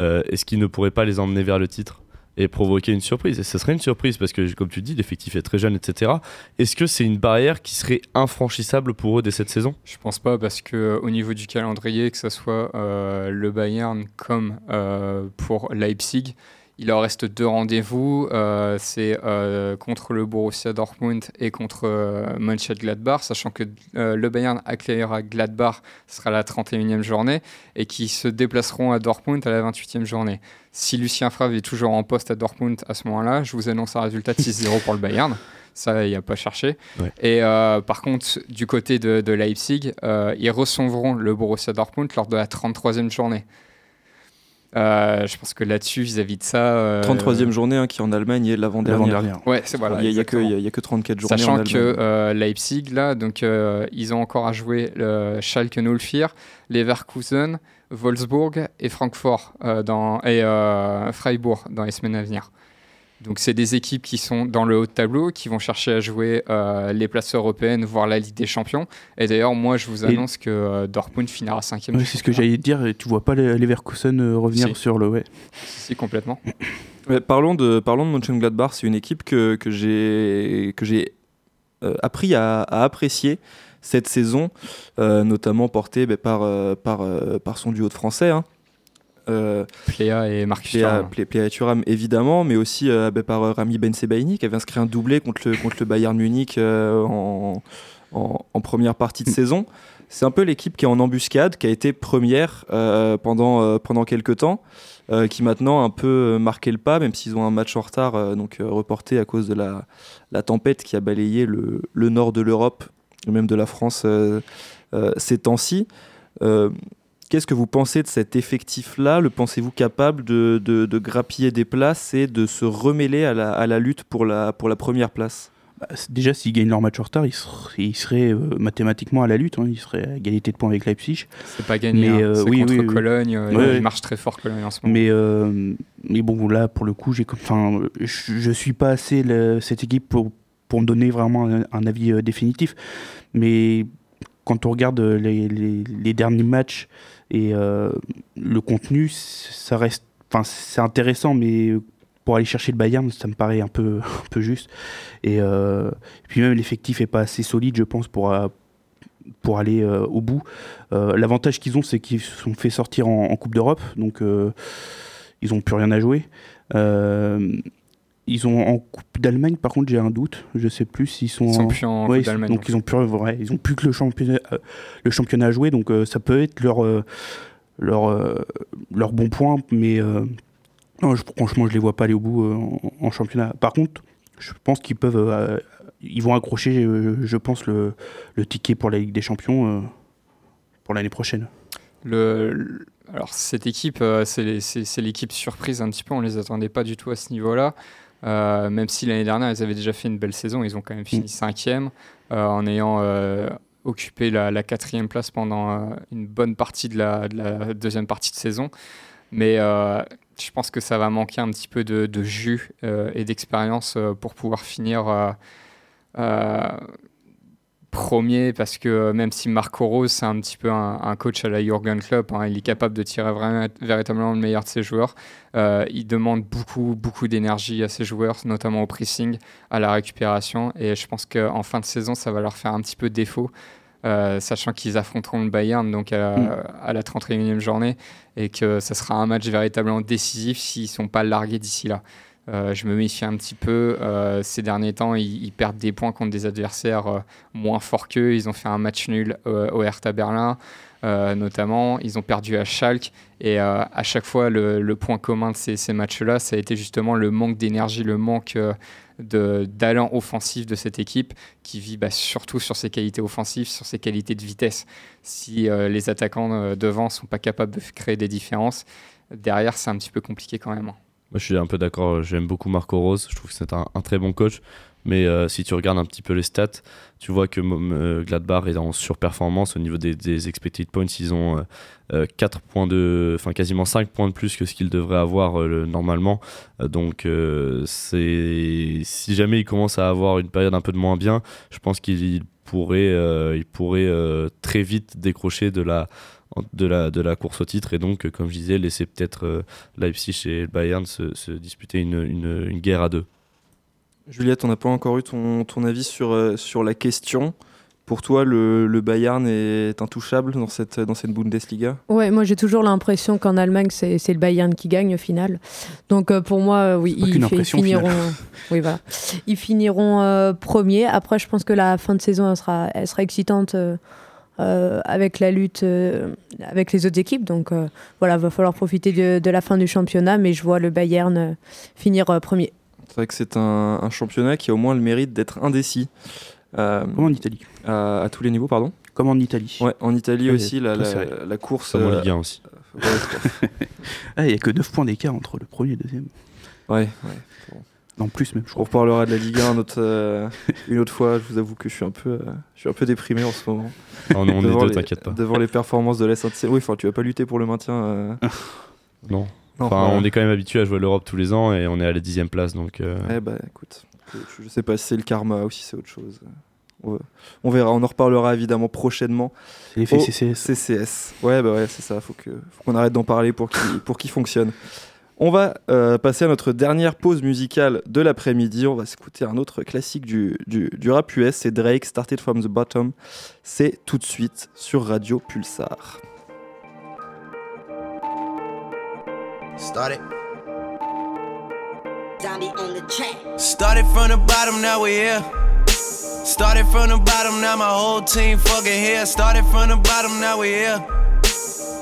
euh, est-ce qu'il ne pourrait pas les emmener vers le titre et provoquer une surprise? Et ce serait une surprise parce que, comme tu dis, l'effectif est très jeune, etc. Est-ce que c'est une barrière qui serait infranchissable pour eux dès cette saison? Je pense pas parce que au niveau du calendrier, que ce soit euh, le Bayern comme euh, pour Leipzig, il leur reste deux rendez-vous. Euh, c'est euh, contre le Borussia Dortmund et contre euh, Mönchengladbach, sachant que euh, le Bayern accueillera Gladbach, ce sera la 31e journée, et qui se déplaceront à Dortmund à la 28e journée. Si Lucien Favre est toujours en poste à Dortmund à ce moment-là, je vous annonce un résultat de 6-0 pour le Bayern. Ça, il n'y a pas cherché. Ouais. Et par contre, du côté de, de Leipzig, ils recevront le Borussia Dortmund lors de la 33e journée. Euh, je pense que là-dessus, vis-à-vis de ça. euh, 33e journée hein, qui en Allemagne est l'avant-dernière. L'avant-dernière. Ouais, c'est voilà. il n'y a, a- a que 34 journées en Sachant Allemagne. que euh, Leipzig, là, donc, euh, ils ont encore à jouer le Schalke 04, Leverkusen, Wolfsburg et Francfort euh, dans, et euh, Freiburg dans les semaines à venir. Donc, c'est des équipes qui sont dans le haut de tableau, qui vont chercher à jouer euh, les places européennes, voire la Ligue des Champions. Et d'ailleurs, moi, je vous Et- annonce que euh, Dortmund finira cinquième. Ouais, c'est ce que j'allais te dire. et Tu vois pas les Leverkusen euh, revenir Si. sur le. Ouais. Si, complètement. Ouais, parlons de parlons de Mönchengladbach, c'est une équipe que, que j'ai que j'ai euh, appris à, à apprécier cette saison, euh, notamment portée ben, par euh, par euh, par son duo de français. Hein. Euh, Pléa et Marcus Pléa, Thuram. Plé- Pléa Thuram, évidemment, mais aussi euh, ben, par euh, Rami Ben Sebaini qui avait inscrit un doublé contre le, contre le Bayern Munich en, en, en première partie de saison. C'est un peu l'équipe qui est en embuscade, qui a été première pendant, pendant quelques temps, euh, qui maintenant a un peu marqué le pas, même s'ils ont un match en retard, euh, donc euh, reporté à cause de la, la tempête qui a balayé le, le nord de l'Europe, et même de la France ces temps-ci. Qu'est-ce que vous pensez de cet effectif-là? Le pensez-vous capable de, de- de grappiller des places et de se remêler à la, à la lutte pour la, pour la première place? Bah, déjà, s'ils gagnent leur match en retard, ils seraient, ils seraient, euh, mathématiquement à la lutte. hein. Ils seraient à égalité de points avec Leipzig. C'est pas gagné. Mais, hein. euh, c'est oui, contre oui, oui. Cologne. euh, Ouais, il ouais. marche très fort Cologne en ce moment. Mais, euh, mais bon, là, pour le coup, j'ai, je, je suis pas assez le- cette équipe pour, pour me donner vraiment un, un avis euh, définitif. Mais quand on regarde les, les- les derniers matchs et euh, le contenu, ça reste, enfin, c'est intéressant, mais pour aller chercher le Bayern, ça me paraît un peu, un peu juste. Et, euh, et puis même l'effectif est pas assez solide, je pense, pour euh, pour aller au bout. L'avantage qu'ils ont, c'est qu'ils se sont fait sortir en, en Coupe d'Europe, donc ils n'ont plus rien à jouer. Ils ont en Coupe d'Allemagne, par contre, j'ai un doute. Je sais plus s'ils sont. Ils sont en- plus en Ouais, Coupe d'Allemagne. Donc ils ont plus, ouais, ils ont plus que le championnat, euh, le championnat à jouer, donc euh, ça peut être leur euh, leur leur bon point, mais non, je- franchement, je les vois pas aller au bout en, en championnat. Par contre, je pense qu'ils peuvent, ils vont accrocher, je pense, le, le ticket pour la Ligue des Champions pour l'année prochaine. Le, alors cette équipe, c'est l'équipe surprise un petit peu. On les attendait pas du tout à ce niveau-là. Euh, même si l'année dernière ils avaient déjà fait une belle saison, ils ont quand même Mm. fini cinquième euh, en ayant euh, occupé la, la quatrième place pendant une bonne partie de la, de la deuxième partie de saison. Mais je pense que ça va manquer un petit peu de, de jus et d'expérience pour pouvoir finir premier parce que euh, même si Marco Rose c'est un petit peu un, un coach à la Jurgen Klopp, hein, il est capable de tirer vraiment, véritablement le meilleur de ses joueurs. Euh, il demande beaucoup beaucoup d'énergie à ses joueurs, notamment au pressing, à la récupération, et je pense qu'en fin de saison ça va leur faire un petit peu défaut. euh, sachant qu'ils affronteront le Bayern donc à, Mm. à la 31e journée et que ça sera un match véritablement décisif s'ils ne sont pas largués d'ici là. Euh, je me méfie un petit peu. Euh, ces derniers temps, ils, perdent des points contre des adversaires euh, moins forts qu'eux. Ils ont fait un match nul au Hertha Berlin, notamment. Ils ont perdu à Schalke. Et à chaque fois, le, point commun de ces, matchs-là, ça a été justement le manque d'énergie, le manque de- d'allant offensif de cette équipe qui vit bah, surtout sur ses qualités offensives, sur ses qualités de vitesse. Si les attaquants devant sont pas capables de créer des différences, derrière, c'est un petit peu compliqué quand même. hein. Moi, je suis un peu d'accord. J'aime beaucoup Marco Rose. Je trouve que c'est un, un très bon coach. Mais euh, si tu regardes un petit peu les stats, tu vois que euh, Gladbach est en surperformance au niveau des, expected points. Ils ont euh, 4 points de, enfin quasiment 5 points de plus que ce qu'ils devraient avoir euh, le- normalement. Euh, donc, euh, c'est si jamais ils commencent à avoir une période un peu de moins bien, je pense qu'ils pourraient, euh, ils pourraient euh, très vite décrocher de la, de la, de la course au titre et donc, euh, comme je disais, laisser peut-être euh, Leipzig et le Bayern se, se disputer une, une, une guerre à deux. Juliette, on n'a pas encore eu ton, ton avis sur, euh, sur la question. Pour toi, le, le Bayern est intouchable dans cette, dans cette Bundesliga? Ouais, moi j'ai toujours l'impression qu'en Allemagne c'est c'est le Bayern qui gagne au final. Donc euh, pour moi, euh, oui, ils, finiront. oui, voilà. Ils finiront euh, premiers. Après, je pense que la fin de saison elle sera, elle sera excitante euh, avec la lutte euh, avec les autres équipes. Donc euh, voilà, va falloir profiter de, de la fin du championnat, mais je vois le Bayern euh, finir euh, premier. C'est vrai que c'est un, un championnat qui a au moins le mérite d'être indécis. Euh, Comme en Italie. à, à tous les niveaux, pardon. Comme en Italie. Ouais, en Italie Ouais, aussi, la, course. Comme en Ligue 1 aussi. ouais, Ah, il n'y a que 9 points d'écart entre le premier et le deuxième. ouais, ouais. Non, plus même, je On reparlera de la Ligue 1 un autre, euh, une autre fois. Je vous avoue que je suis un peu, euh, je suis un peu déprimé en ce moment. Ah, on est devant deux, les- t'inquiète pas. Devant les performances de la Saint-Etienne. Oui, enfin, tu vas pas lutter pour le maintien. euh, Non. non, Enfin, on est quand même habitué à jouer à l'Europe tous les ans et on est à la dixième place, donc euh, Eh bah écoute, je, je sais pas si c'est le karma ou si c'est autre chose. On, va- on verra, on en reparlera évidemment prochainement. C'est l'effet au CCS. CCS. Ouais, bah ouais, c'est ça. Faut que, faut qu'on arrête d'en parler pour qu'il, pour qu'il fonctionne. On va euh, passer à notre dernière pause musicale de l'après-midi. On va s'écouter un autre classique du, du, du rap US. C'est Drake, Started from the Bottom. C'est tout de suite sur Radio Pulsar. Started. Zombie on the track. Started from the bottom, now we here. Started from the bottom, now my whole team fucking here. Started from the bottom, now we here.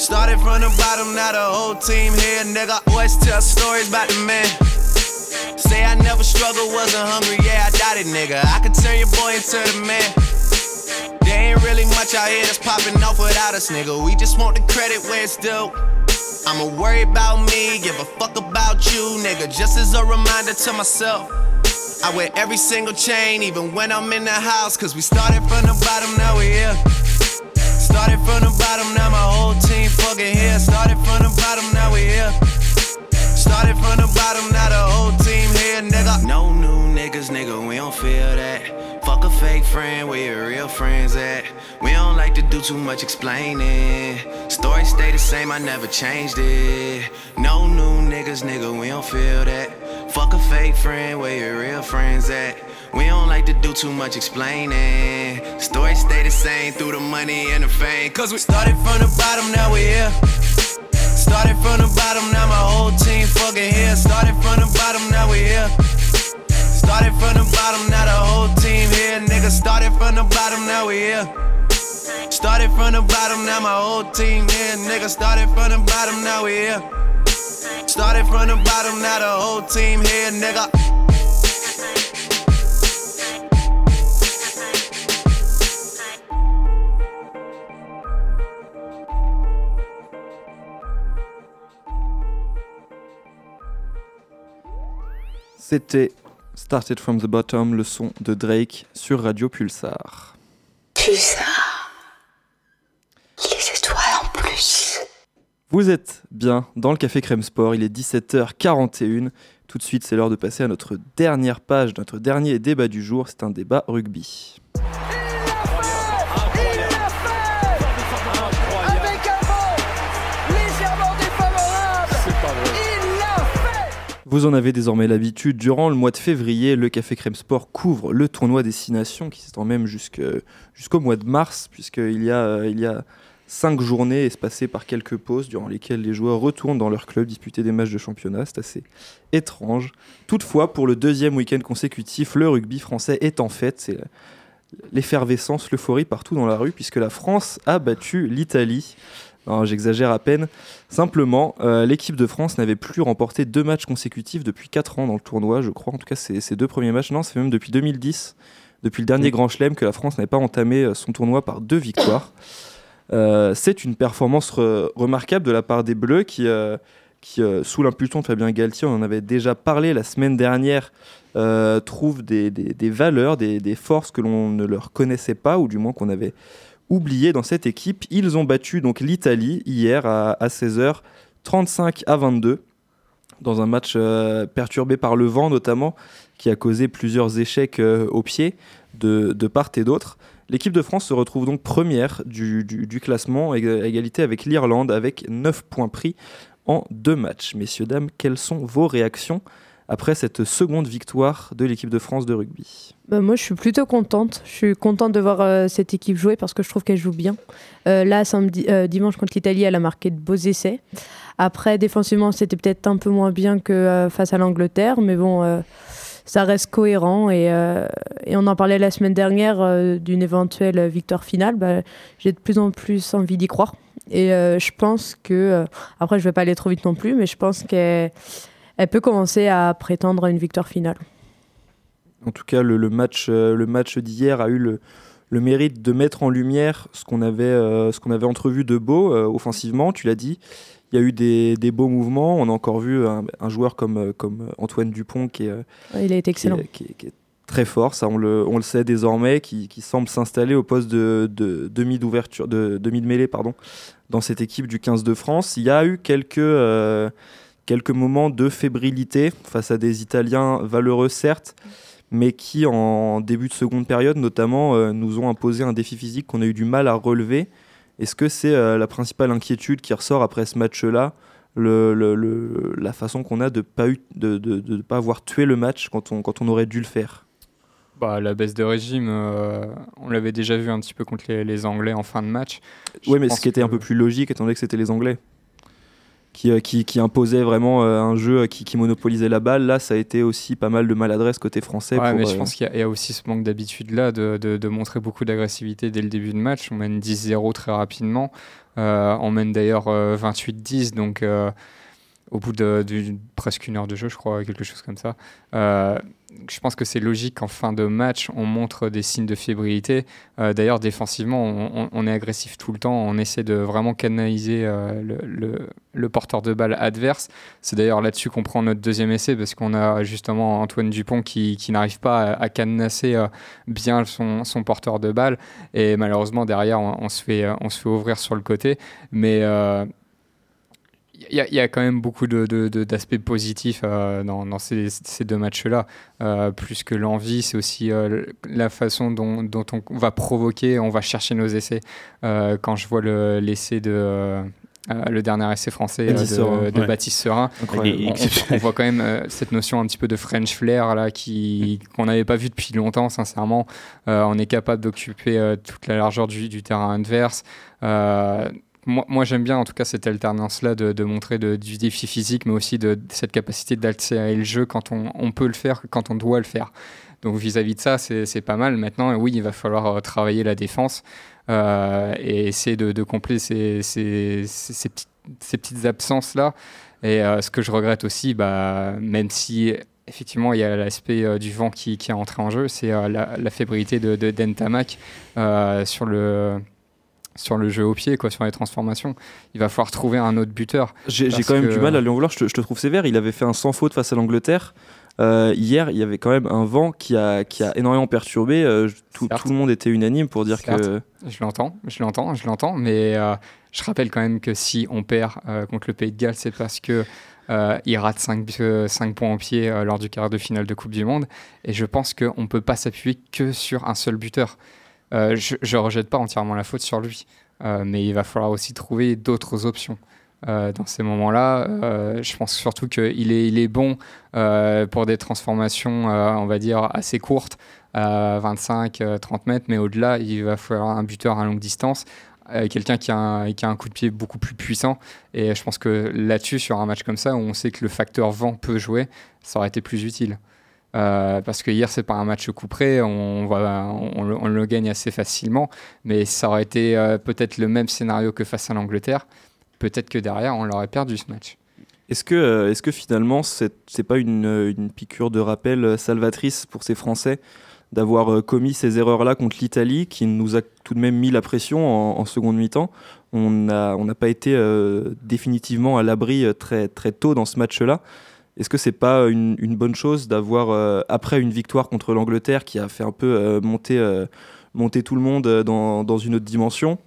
Started from the bottom, now the whole team here, nigga. Always tell stories about the man. Say I never struggled, wasn't hungry, yeah, I doubt it, nigga. I could turn your boy into the man. There ain't really much out here that's popping off without us, nigga. We just want the credit where it's due. I'ma worry about me, give a fuck about you, nigga. Just as a reminder to myself. I wear every single chain, even when I'm in the house. Cause we started from the bottom, now we here. Started from the bottom, now my whole team fucking here. Started from the bottom, now we here. Started from the bottom, now the whole team here, nigga. No new niggas, nigga, we don't feel that. Fuck a fake friend, where your real friends at? We don't like to do too much explaining. Story stay the same, I never changed it. No new niggas, nigga, we don't feel that. Fuck a fake friend, where your real friends at? We don't like to do too much explaining. Story stay the same through the money and the fame. Cause we started from the bottom, now we here. Started from the bottom, now my whole team fucking here. Started from the bottom, now we here. Started from the bottom, now the whole team here. Nigga, started from the bottom, now we here. Started from the bottom, now my whole team here. Nigga, started from the bottom, now we here. Started from the bottom, now the whole team here, nigga. C'était Started from the Bottom, le son de Drake sur Radio Pulsar. Pulsar. Les étoiles en plus. Vous êtes bien dans le Café Crème Sport, il est 17h41. Tout de suite, c'est l'heure de passer à notre dernière page, notre dernier débat du jour. C'est un débat rugby. Vous en avez désormais l'habitude, durant le mois de février, le Café Crème Sport couvre le tournoi Destination qui s'étend même jusqu'au mois de mars, puisqu'il y a, euh, y a cinq journées espacées par quelques pauses durant lesquelles les joueurs retournent dans leur club disputer des matchs de championnat. C'est assez étrange. Toutefois, pour le deuxième week-end consécutif, le rugby français est en fête. C'est l'effervescence, l'euphorie partout dans la rue, puisque la France a battu l'Italie. Non, J'exagère à peine. Simplement, euh, l'équipe de France n'avait plus remporté deux matchs consécutifs depuis 4 ans dans le tournoi, je crois. En tout cas, ces deux premiers matchs. Non, c'est même depuis 2010, depuis le dernier Grand Chelem, que la France n'avait pas entamé euh, son tournoi par deux victoires. Euh, c'est une performance re- remarquable de la part des Bleus qui, euh, qui, sous l'impulsion de Fabien Galtier, on en avait déjà parlé la semaine dernière, trouvent des, des- des valeurs, des, des forces que l'on ne leur connaissait pas, ou du moins qu'on avait oubliées dans cette équipe. Ils ont battu donc l'Italie hier à, à 16h, 35 à 22, dans un match euh, perturbé par le vent notamment, qui a causé plusieurs échecs euh, au pied de, part et d'autre. L'équipe de France se retrouve donc première du, classement, à égalité avec l'Irlande, avec 9 points pris en deux matchs. Messieurs, dames, quelles sont vos réactions après cette seconde victoire de l'équipe de France de rugby Bah, moi, je suis plutôt contente. Je suis contente de voir euh, cette équipe jouer parce que je trouve qu'elle joue bien. Euh, là, samedi, euh, dimanche contre l'Italie, elle a marqué de beaux essais. Après, défensivement, c'était peut-être un peu moins bien que face à l'Angleterre, mais bon, ça reste cohérent. Et, on en parlait la semaine dernière d'une éventuelle victoire finale. Bah, J'ai de plus en plus envie d'y croire. Et je pense que, après, je vais pas aller trop vite non plus, mais je pense qu'elle elle peut commencer à prétendre à une victoire finale. En tout cas, le, le match, euh, le match d'hier a eu le, le mérite de mettre en lumière ce qu'on avait, euh, qu'on avait entrevu de beau euh, offensivement, tu l'as dit. Il y a eu des, des beaux mouvements. On a encore vu un, un joueur comme, comme Antoine Dupont qui est, Il a été excellent. qui est- qui est- qui est très fort, ça on le, on le sait désormais, qui, qui semble s'installer au poste de, de demi d'ouverture, de demi de mêlée pardon, dans cette équipe du 15 de France. Il y a eu quelques, euh, quelques moments de fébrilité face à des Italiens valeureux certes, mais qui en début de seconde période notamment euh, nous ont imposé un défi physique qu'on a eu du mal à relever. Est-ce que c'est euh, la principale inquiétude qui ressort après ce match-là? Le, le- le- la façon qu'on a de pas eu, de, de, de pas avoir tué le match quand on, quand on aurait dû le faire? Bah, la baisse de régime, euh, on l'avait déjà vu un petit peu contre les, les Anglais en fin de match. Oui, mais ce qui était un peu plus logique, étant donné que c'était les Anglais qui, euh, qui, qui imposaient vraiment euh, un jeu qui, qui monopolisait la balle. Là, ça a été aussi pas mal de maladresse côté français. Ouais, pour, mais je euh, pense qu'il y, a- il y a aussi ce manque d'habitude là de, de- de montrer beaucoup d'agressivité dès le début de match. On mène 10-0 très rapidement. Euh, on mène d'ailleurs euh, 28-10, donc euh, au bout de, d'une- presque une heure de jeu, je crois, quelque chose comme ça. Je pense que c'est logique qu'en fin de match, on montre des signes de fébrilité. Euh, D'ailleurs, défensivement, on, est agressif tout le temps. On essaie de vraiment canaliser euh, le, porteur de balle adverse. C'est d'ailleurs là-dessus qu'on prend notre deuxième essai, parce qu'on a justement Antoine Dupont qui, n'arrive pas à, à euh, bien son, porteur de balle. Et malheureusement, derrière, on, se, fait, on se fait ouvrir sur le côté. Mais. Il y, a- il y a quand même beaucoup de- de- de- d'aspects positifs euh, dans, dans ces, ces deux matchs-là. Euh, plus que l'envie, c'est aussi euh, la façon dont, dont on va provoquer, on va chercher nos essais. Quand je vois le- l'essai de. euh, euh, le dernier essai français euh, de, de ouais. Baptiste Serin, on, on- on voit quand même euh, cette notion un petit peu de French flair là qui qu'on n'avait pas vu depuis longtemps sincèrement on est capable d'occuper toute la largeur du, du terrain adverse moi, j'aime bien en tout cas cette alternance là de, montrer du défi physique mais aussi de, cette capacité d'accélérer le jeu quand on, peut le faire quand on doit le faire. Donc vis-à-vis de ça c'est pas mal. Maintenant oui il va falloir euh, travailler la défense euh, et essayer de, combler ces, petites, ces petites absences là et euh, ce que je regrette aussi, bah, même si effectivement il y a l'aspect du vent qui, qui est entré en jeu, c'est la, la de, de Dentamac sur le sur le jeu au pied, quoi, sur les transformations. Il va falloir trouver un autre buteur. J'ai quand même que- du mal à lui en vouloir. Je te, je te trouve sévère. Il avait fait un sans faute face à l'Angleterre. Euh, hier, il y avait quand même un vent qui a, qui a énormément perturbé. Euh, tout, le monde était unanime pour dire que. Je l'entends, je l'entends, je l'entends, mais euh, je rappelle quand même que si on perd contre le Pays de Galles, c'est parce que euh, il rate 5, points au pied euh, lors du quart de finale de Coupe du Monde. Et je pense qu'on ne peut pas s'appuyer que sur un seul buteur. Euh, je ne rejette pas entièrement la faute sur lui, euh, mais il va falloir aussi trouver d'autres options. Euh, dans ces moments-là, je pense surtout qu'il est, bon pour des transformations, on va dire, assez courtes, à 25-30 mètres, mais au-delà, il va falloir un buteur à longue distance, quelqu'un qui a un coup de pied beaucoup plus puissant. Et je pense que là-dessus, sur un match comme ça, où on sait que le facteur vent peut jouer, ça aurait été plus utile. Euh, parce que hier, c'est pas un match coup près, on, on, le- gagne assez facilement, mais ça aurait été euh, peut-être le même scénario que face à l'Angleterre. Peut-être que derrière, on l'aurait perdu ce match. Est-ce que, euh, est-ce que finalement, c'est pas une, piqûre de rappel salvatrice pour ces Français d'avoir commis ces erreurs-là contre l'Italie, qui nous a tout de même mis la pression en, seconde mi-temps? On n'a pas été définitivement à l'abri très, très tôt dans ce match-là. Est-ce que c'est pas une, une bonne chose d'avoir, euh, après une victoire contre l'Angleterre qui a fait un peu euh, monter, euh, monter tout le monde dans, dans une autre dimension,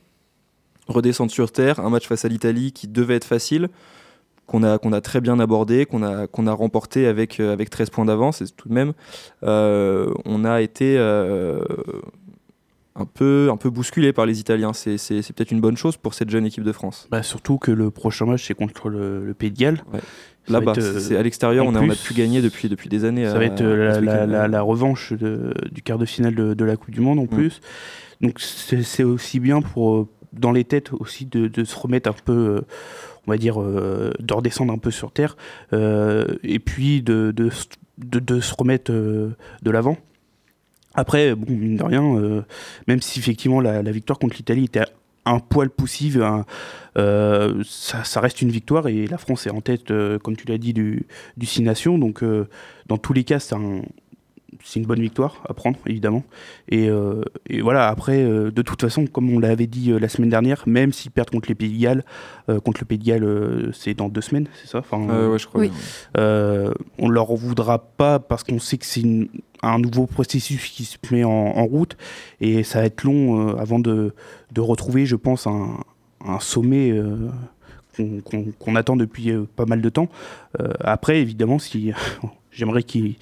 redescendre sur terre, un match face à l'Italie qui devait être facile, qu'on a, qu'on a très bien abordé, qu'on a, qu'on a remporté avec, euh, avec 13 points d'avance, et tout de même, euh, on a été euh, un, peu, un peu bousculé par les Italiens. C'est, peut-être une bonne chose pour cette jeune équipe de France. Bah, surtout que le prochain match, c'est contre le, le Pays de Galles. Ouais. Là-bas, être, euh, c'est à l'extérieur, on a, on a pu gagner depuis, depuis des années. Ça à- va être à euh, la, la- week-end. la- la revanche de- du quart de finale de, de la Coupe du Monde en plus. Donc c'est aussi bien pour euh, dans les têtes aussi de, de se remettre un peu, euh, on va dire, euh, de redescendre un peu sur terre euh, et puis de, de, s- de- de se remettre euh, de l'avant. Après, bon, mine de rien, euh, même si effectivement la, la victoire contre l'Italie était un poil poussive, un- euh, ça, ça reste une victoire et la France est en tête, euh, comme tu l'as dit, du, du Six Nations. Donc, euh, dans tous les cas, c'est un- c'est une bonne victoire à prendre, évidemment. Et, euh, et voilà, après, euh, de toute façon, comme on l'avait dit euh, la semaine dernière, même s'ils perdent contre les Pays de Galles, euh, contre le Pays de Galles, euh, c'est dans deux semaines, c'est ça? Enfin, Euh, ouais, je crois Oui. euh, on leur en voudra pas parce qu'on sait que c'est une- un nouveau processus qui se met en, en route et ça va être long euh, avant de, de retrouver, je pense, un, un sommet euh, qu'on attend depuis euh, pas mal de temps. Euh, après, évidemment, si j'aimerais qu'ils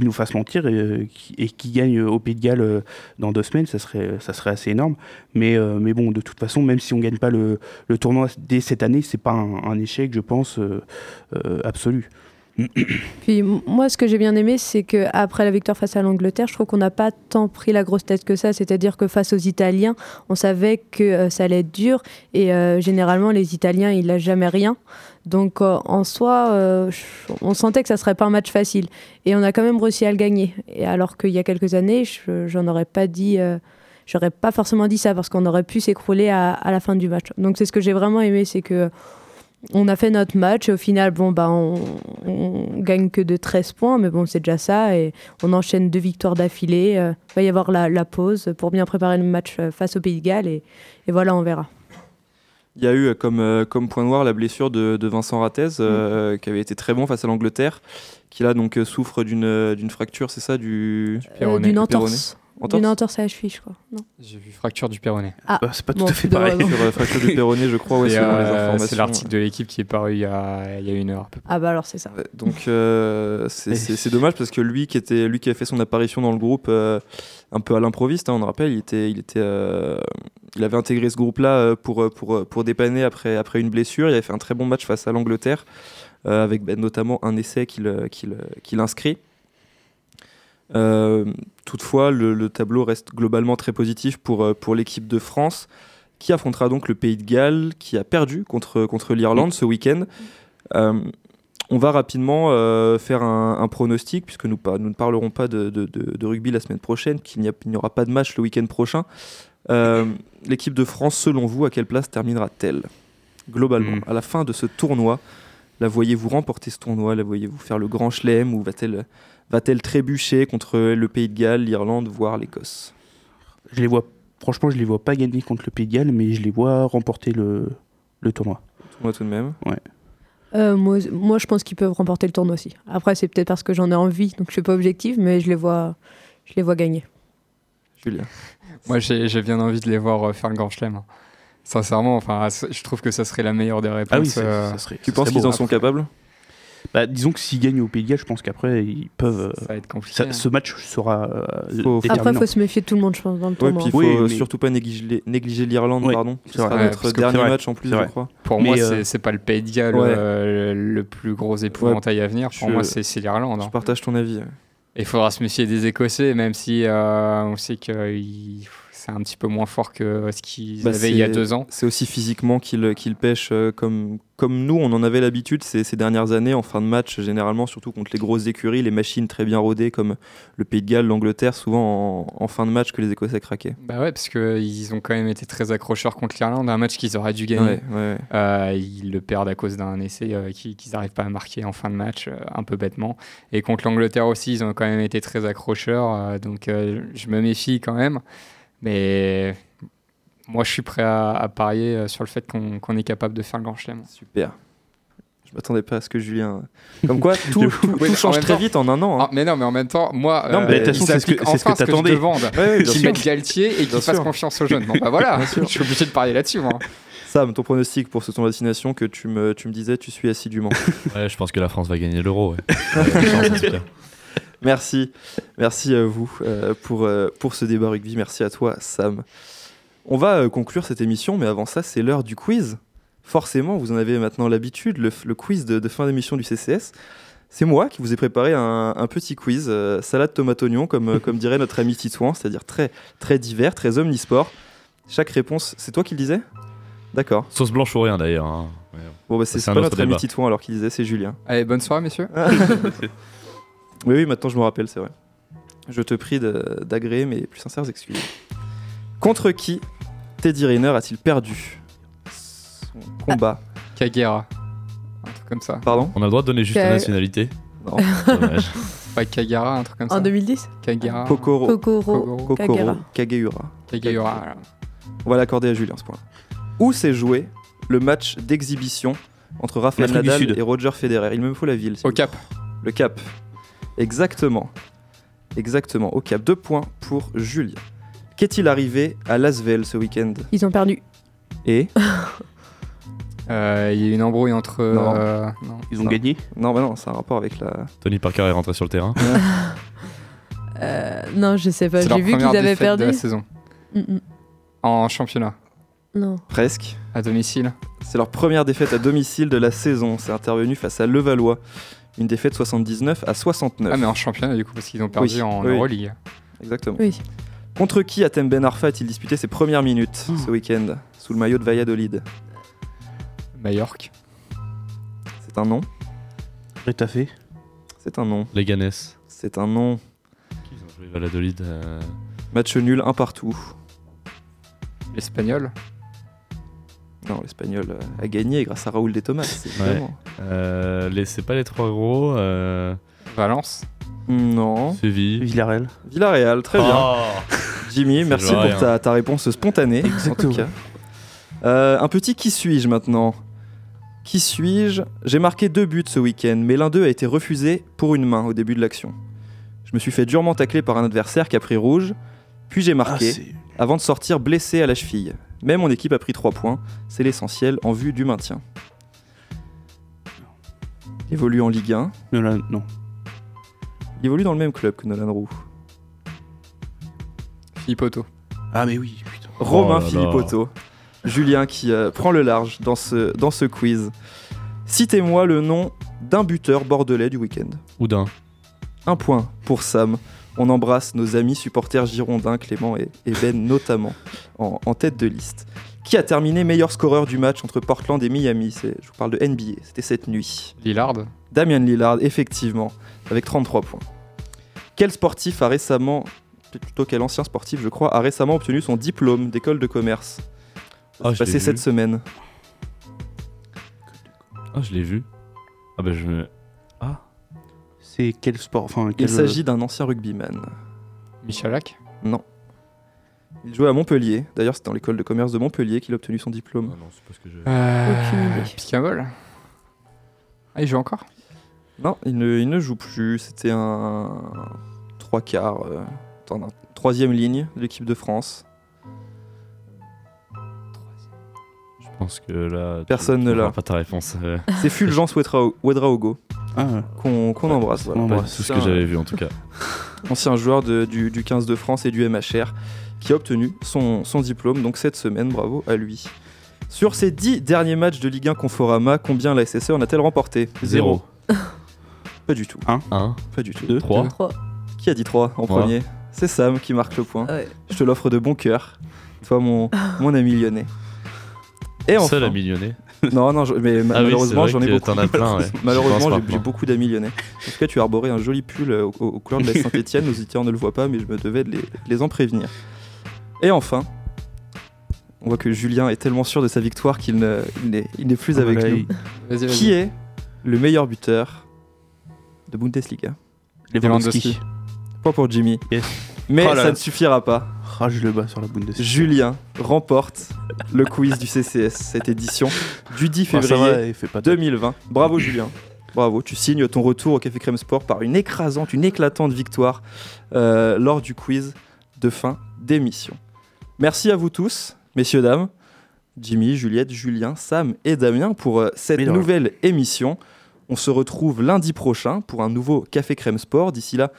nous fassent mentir et, qui- et qu'ils gagnent au Pays de Galles dans deux semaines, ça serait, ça serait assez énorme. Mais, mais bon, de toute façon, même si on gagne pas le, le tournoi dès cette année, c'est pas un, échec, je pense, absolu. Puis moi, ce que j'ai bien aimé, c'est que après la victoire face à l'Angleterre, je trouve qu'on n'a pas tant pris la grosse tête que ça. C'est-à-dire que face aux Italiens, on savait que euh, ça allait être dur. Et euh, généralement, les Italiens, ils lâchent jamais rien. Donc euh, en soi, je- on sentait que ça serait pas un match facile. Et on a quand même réussi à le gagner. Et alors qu'il y a quelques années, je- j'en aurais pas dit. J'aurais pas forcément dit ça parce qu'on aurait pu s'écrouler à, à la fin du match. Donc c'est ce que j'ai vraiment aimé, c'est que on a fait notre match et au final, bon, bah, on, on gagne que de 13 points, mais bon, c'est déjà ça. Et on enchaîne deux victoires d'affilée. Euh, Il va y avoir la, la pause pour bien préparer le match euh, face au Pays de Galles. Et, et voilà, on verra. Il y a eu euh, comme, euh, comme point noir la blessure de, de Vincent Rattez, euh, qui avait été très bon face à l'Angleterre, qui là donc euh, souffre d'une euh, fracture, c'est ça du, Euh. D'une entorse. Entorse D'une entorse à la cheville, je crois. Non. J'ai vu fracture du péroné. Ah, Bah, c'est pas tout bon, à fait pareil. Sur euh, fracture du péroné, je crois, euh, informations. c'est l'article de l'équipe qui est paru il y a, il y a une heure. à peu près. Ah bah alors c'est ça. Donc euh, c'est- dommage parce que lui qui était lui qui a fait son apparition dans le groupe euh, un peu à l'improviste, hein, on le rappelle, il était il était euh, il avait intégré ce groupe-là pour pour pour dépanner après après une blessure. Il avait fait un très bon match face à l'Angleterre euh, avec ben, notamment un essai qu'il qu'il qu'il inscrit. Euh, toutefois, le, le tableau reste globalement très positif pour, euh, pour l'équipe de France, qui affrontera donc le Pays de Galles, qui a perdu contre, contre l'Irlande ce week-end. Euh, on va rapidement euh, faire un, un pronostic, puisque nous, pas- nous ne parlerons pas de, de- de- de rugby la semaine prochaine, qu'il n'y aura pas de match le week-end prochain. Euh, L'équipe de France, selon vous, à quelle place terminera-t-elle? Globalement, Mm. à la fin de ce tournoi, la voyez-vous remporter ce tournoi? La voyez-vous faire le grand chelem? Ou va-t-elle va-t-elle trébucher contre le Pays de Galles, l'Irlande, voire l'Écosse? Je les vois, franchement, je les vois pas gagner contre le Pays de Galles, mais je les vois remporter le, le tournoi. Moi tout de même? Euh, moi, moi, je pense qu'ils peuvent remporter le tournoi aussi. Après, c'est peut-être parce que j'en ai envie, donc je suis pas objective, mais je les vois, je les vois gagner. Julien. Moi, j'ai bien envie de les voir euh, faire le grand chelem. hein. Sincèrement, enfin, je trouve que ça serait la meilleure des réponses. Ah oui, ça, euh, ça serait. Tu ça penses qu'ils en sont capables? Bah, Disons que s'ils gagnent au Pays de Galles, je pense qu'après, ils peuvent. euh, ça va être compliqué. ça- hein. ce match sera euh, Faut-. Après, il faut se méfier de tout le monde, je pense, dans le Ouais, tournoi. puis il faut Oui, euh, mais- surtout pas négliger, négliger l'Irlande, Ouais, pardon. Ce sera vrai. notre dernier match en plus, je crois. Pour Mais, moi, euh, c'est- pas le Pays de Galles Ouais. euh, le, plus gros épouvantail à venir. Pour je- moi, c'est l'Irlande. Je hein. partage ton avis. il faudra se méfier des Écossais, même si euh, on sait que il- c'est un petit peu moins fort que ce qu'ils Bah, avaient il y a deux ans. C'est aussi physiquement qu'ils qu'ils pêchent euh, comme, comme nous, on en avait l'habitude ces, ces dernières années en fin de match, généralement, surtout contre les grosses écuries, les machines très bien rodées comme le Pays de Galles, l'Angleterre, souvent en, en fin de match que les Écossais craquaient. Bah ouais, parce qu'ils ont quand même été très accrocheurs contre l'Irlande, un match qu'ils auraient dû gagner. Ouais, ouais. Euh, ils le perdent à cause d'un essai euh, qui- qu'ils n'arrivent pas à marquer en fin de match, euh, un peu bêtement. Et contre l'Angleterre aussi, ils ont quand même été très accrocheurs, donc je me méfie quand même. Mais Moi, je suis prêt à, à parier euh, sur le fait qu'on est capable de faire le grand chelem. Super. Je m'attendais pas à ce que Julien. Comme quoi, tout, change très temps- vite en un an. hein. Ah, mais non, mais en même temps, moi, Non, mais euh, c'est ce que- c'est ce que enfin je te demande. Ouais, ouais, Qu'ils mettent Galtier et qu'ils fassent confiance aux jeunes. Bon, bah voilà, je suis obligé de parier là-dessus, moi. Sam, ton pronostic pour ce tournoi de destination que tu me, tu me disais, tu suis assidûment. Ouais, je pense que la France va gagner l'euro. Merci, merci à vous euh, pour, euh, pour ce débat rugby. Merci à toi, Sam. On va euh, conclure cette émission, mais avant ça, c'est l'heure du quiz. Forcément, vous en avez maintenant l'habitude, le, le quiz de, de fin d'émission du CCS. C'est moi qui vous ai préparé un, un petit quiz, euh, salade tomate oignon, comme, comme dirait notre ami Titouan, c'est-à-dire très, très divers, très omnisport. Chaque réponse, c'est toi qui le disais? D'accord. Sauce blanche ou rien d'ailleurs. hein. Bon, bah, c'est pas notre ami. Titouan alors qu'il disait, c'est Julien. Allez, bonne soirée, messieurs. Oui, oui, maintenant je me rappelle, c'est vrai. Je te prie d'agréer mes plus sincères excuses. Contre qui Teddy Riner a-t-il perdu son combat Kagera. Un truc comme ça. Pardon On a le droit de donner juste la nationalité Non. Dommage. Pas Kagera, un truc comme ça. En 2010 Kagera. Kokoro. Kokoro Kokoro. Kagera. Kageura. Voilà. On va l'accorder à Julien ce point. Où s'est joué le match d'exhibition entre L'Afrique du Nadal Sud. et Roger Federer? Il me faut la ville. s'il Au vous plaît. Cap. Le Cap. Exactement. Exactement. Au Cap. Deux points pour Julien. Qu'est-il arrivé à Lasvel ce week-end? Ils ont perdu. Et? Euh, Il y a eu une embrouille entre. Non. euh, non. Ils ont Non. gagné? Non, bah non, c'est un rapport avec la. Tony Parker est rentré sur le terrain. Euh, non, je sais pas. C'est J'ai leur vu première qu'ils avaient défaite perdu. de la saison. Mm, mm. En championnat. Non. Presque. À domicile. C'est leur première défaite à domicile de la saison. C'est intervenu face à Levallois. Une défaite 79 à 69. Ah, mais en championnat, du coup, parce qu'ils ont perdu Oui, en oui. Euroleague. Exactement. Oui. Contre qui Atem Ben Arfa a-t-il disputé ses premières minutes Oh. ce week-end sous le maillot de Valladolid Majorque. C'est un nom Rétafé C'est un nom. Leganés. C'est un nom. Ils ont joué Valladolid. euh, Match nul, un partout. L'espagnol. Non, l'Espagnol euh, a gagné grâce à Raoul de Thomas, évidemment. euh, les- c'est pas les trois gros. Euh, Valence. Non. Séville. Villarreal. Villarreal, très bien. Oh Jimmy, merci pour rien. ta, ta réponse spontanée. En tout cas. Euh, un petit qui suis-je maintenant? Qui suis-je? J'ai marqué deux buts ce week-end, mais l'un d'eux a été refusé pour une main au début de l'action. Je me suis fait durement tacler par un adversaire qui a pris rouge, puis j'ai Ah, marqué avant de sortir blessé à la cheville. Mais mon équipe a pris 3 points, c'est l'essentiel en vue du maintien. Il évolue en Ligue 1, Nolan- non. il évolue dans le même club que Nolan Roux. Philippe Otto. Ah, mais oui, putain. Romain Oh là. Julien qui euh, prend le large dans ce, dans ce quiz. Citez-moi le nom d'un buteur bordelais du week-end. Oudin. Un point pour Sam. On embrasse nos amis supporters girondins, Clément et, et Ben notamment, en, en tête de liste. Qui a terminé meilleur scoreur du match entre Portland et Miami? C'est- Je vous parle de NBA, c'était cette nuit. Lillard. Damien Lillard, effectivement, avec 33 points. Quel sportif a récemment, plutôt quel ancien sportif, je crois, a récemment obtenu son diplôme d'école de commerce? Ah, passé cette semaine. Ah, je l'ai vu. Ah, bah, je me. C'est quel sport enfin, Il s'agit d'un ancien rugbyman. Michalak. Non. Il jouait à Montpellier. D'ailleurs, c'est dans l'école de commerce de Montpellier qu'il a obtenu son diplôme. Ah non, c'est pas ce que je. Picamol. Ah, il joue encore? Non, il ne, il ne joue plus. C'était un trois quarts, euh, attends, un troisième ligne de l'équipe de France. Je pense que là. Personne tu ne l'a. pas ta réponse. euh, C'est Fulgence Ouedrao- Ouedraogo Ah, qu'on embrasse. voilà. on pas embrasse. tout ce que j'avais vu en tout cas. ancien joueur de- du, du 15 de France et du MHR, qui a obtenu son, son diplôme donc cette semaine, bravo à lui. Sur ces 10 derniers matchs de Ligue 1 Conforama, combien la SSE en a-t-elle remporté? Zéro. Pas du tout, 1, pas du tout. 2, 3. Trois. Qui a dit 3 en premier? C'est Sam qui marque le point. Ouais. Je te l'offre de bon cœur, toi mon, mon ami lyonnais. Et enfin, Seul à millionner. non, non, je- mais ma- Ah malheureusement j'en ai beaucoup. as plein, ouais. Malheureusement, j'ai- beaucoup d'amis lyonnais. En tout cas, tu as arboré un joli pull euh, aux, aux couleurs de la Saint-Etienne. Nos auditeurs ne le voient pas, mais je me devais de les, les en prévenir. Et enfin, on voit que Julien est tellement sûr de sa victoire qu'il ne- il n'est il n'est plus Ah, avec voilà, nous. il- Vas-y, vas-y. Qui est le meilleur buteur de Bundesliga? Lewandowski. Lewandowski. Point pour Jimmy. Yes. Mais Oh là ça là. ne suffira pas. Rage le bas sur la Bundesliga. Julien remporte le quiz du CCS, cette édition du 10 Ah, février va, il fait pas top. 2020. Bravo Julien. Bravo, tu signes ton retour au Café Crème Sport par une écrasante, une éclatante victoire euh, lors du quiz de fin d'émission. Merci à vous tous, messieurs, dames, Jimmy, Juliette, Julien, Sam et Damien pour euh, cette Mais nouvelle émission. On se retrouve lundi prochain pour un nouveau Café Crème Sport. D'ici là,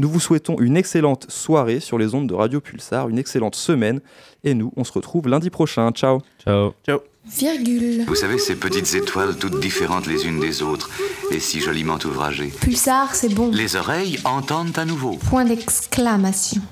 nous vous souhaitons une excellente soirée sur les ondes de Radio Pulsar, une excellente semaine. Et nous, on se retrouve lundi prochain. Ciao. Ciao. Ciao. Virgule. Vous savez, ces petites étoiles toutes différentes les unes des autres et si joliment ouvragées. Pulsar, c'est bon. Les oreilles entendent à nouveau. Point d'exclamation.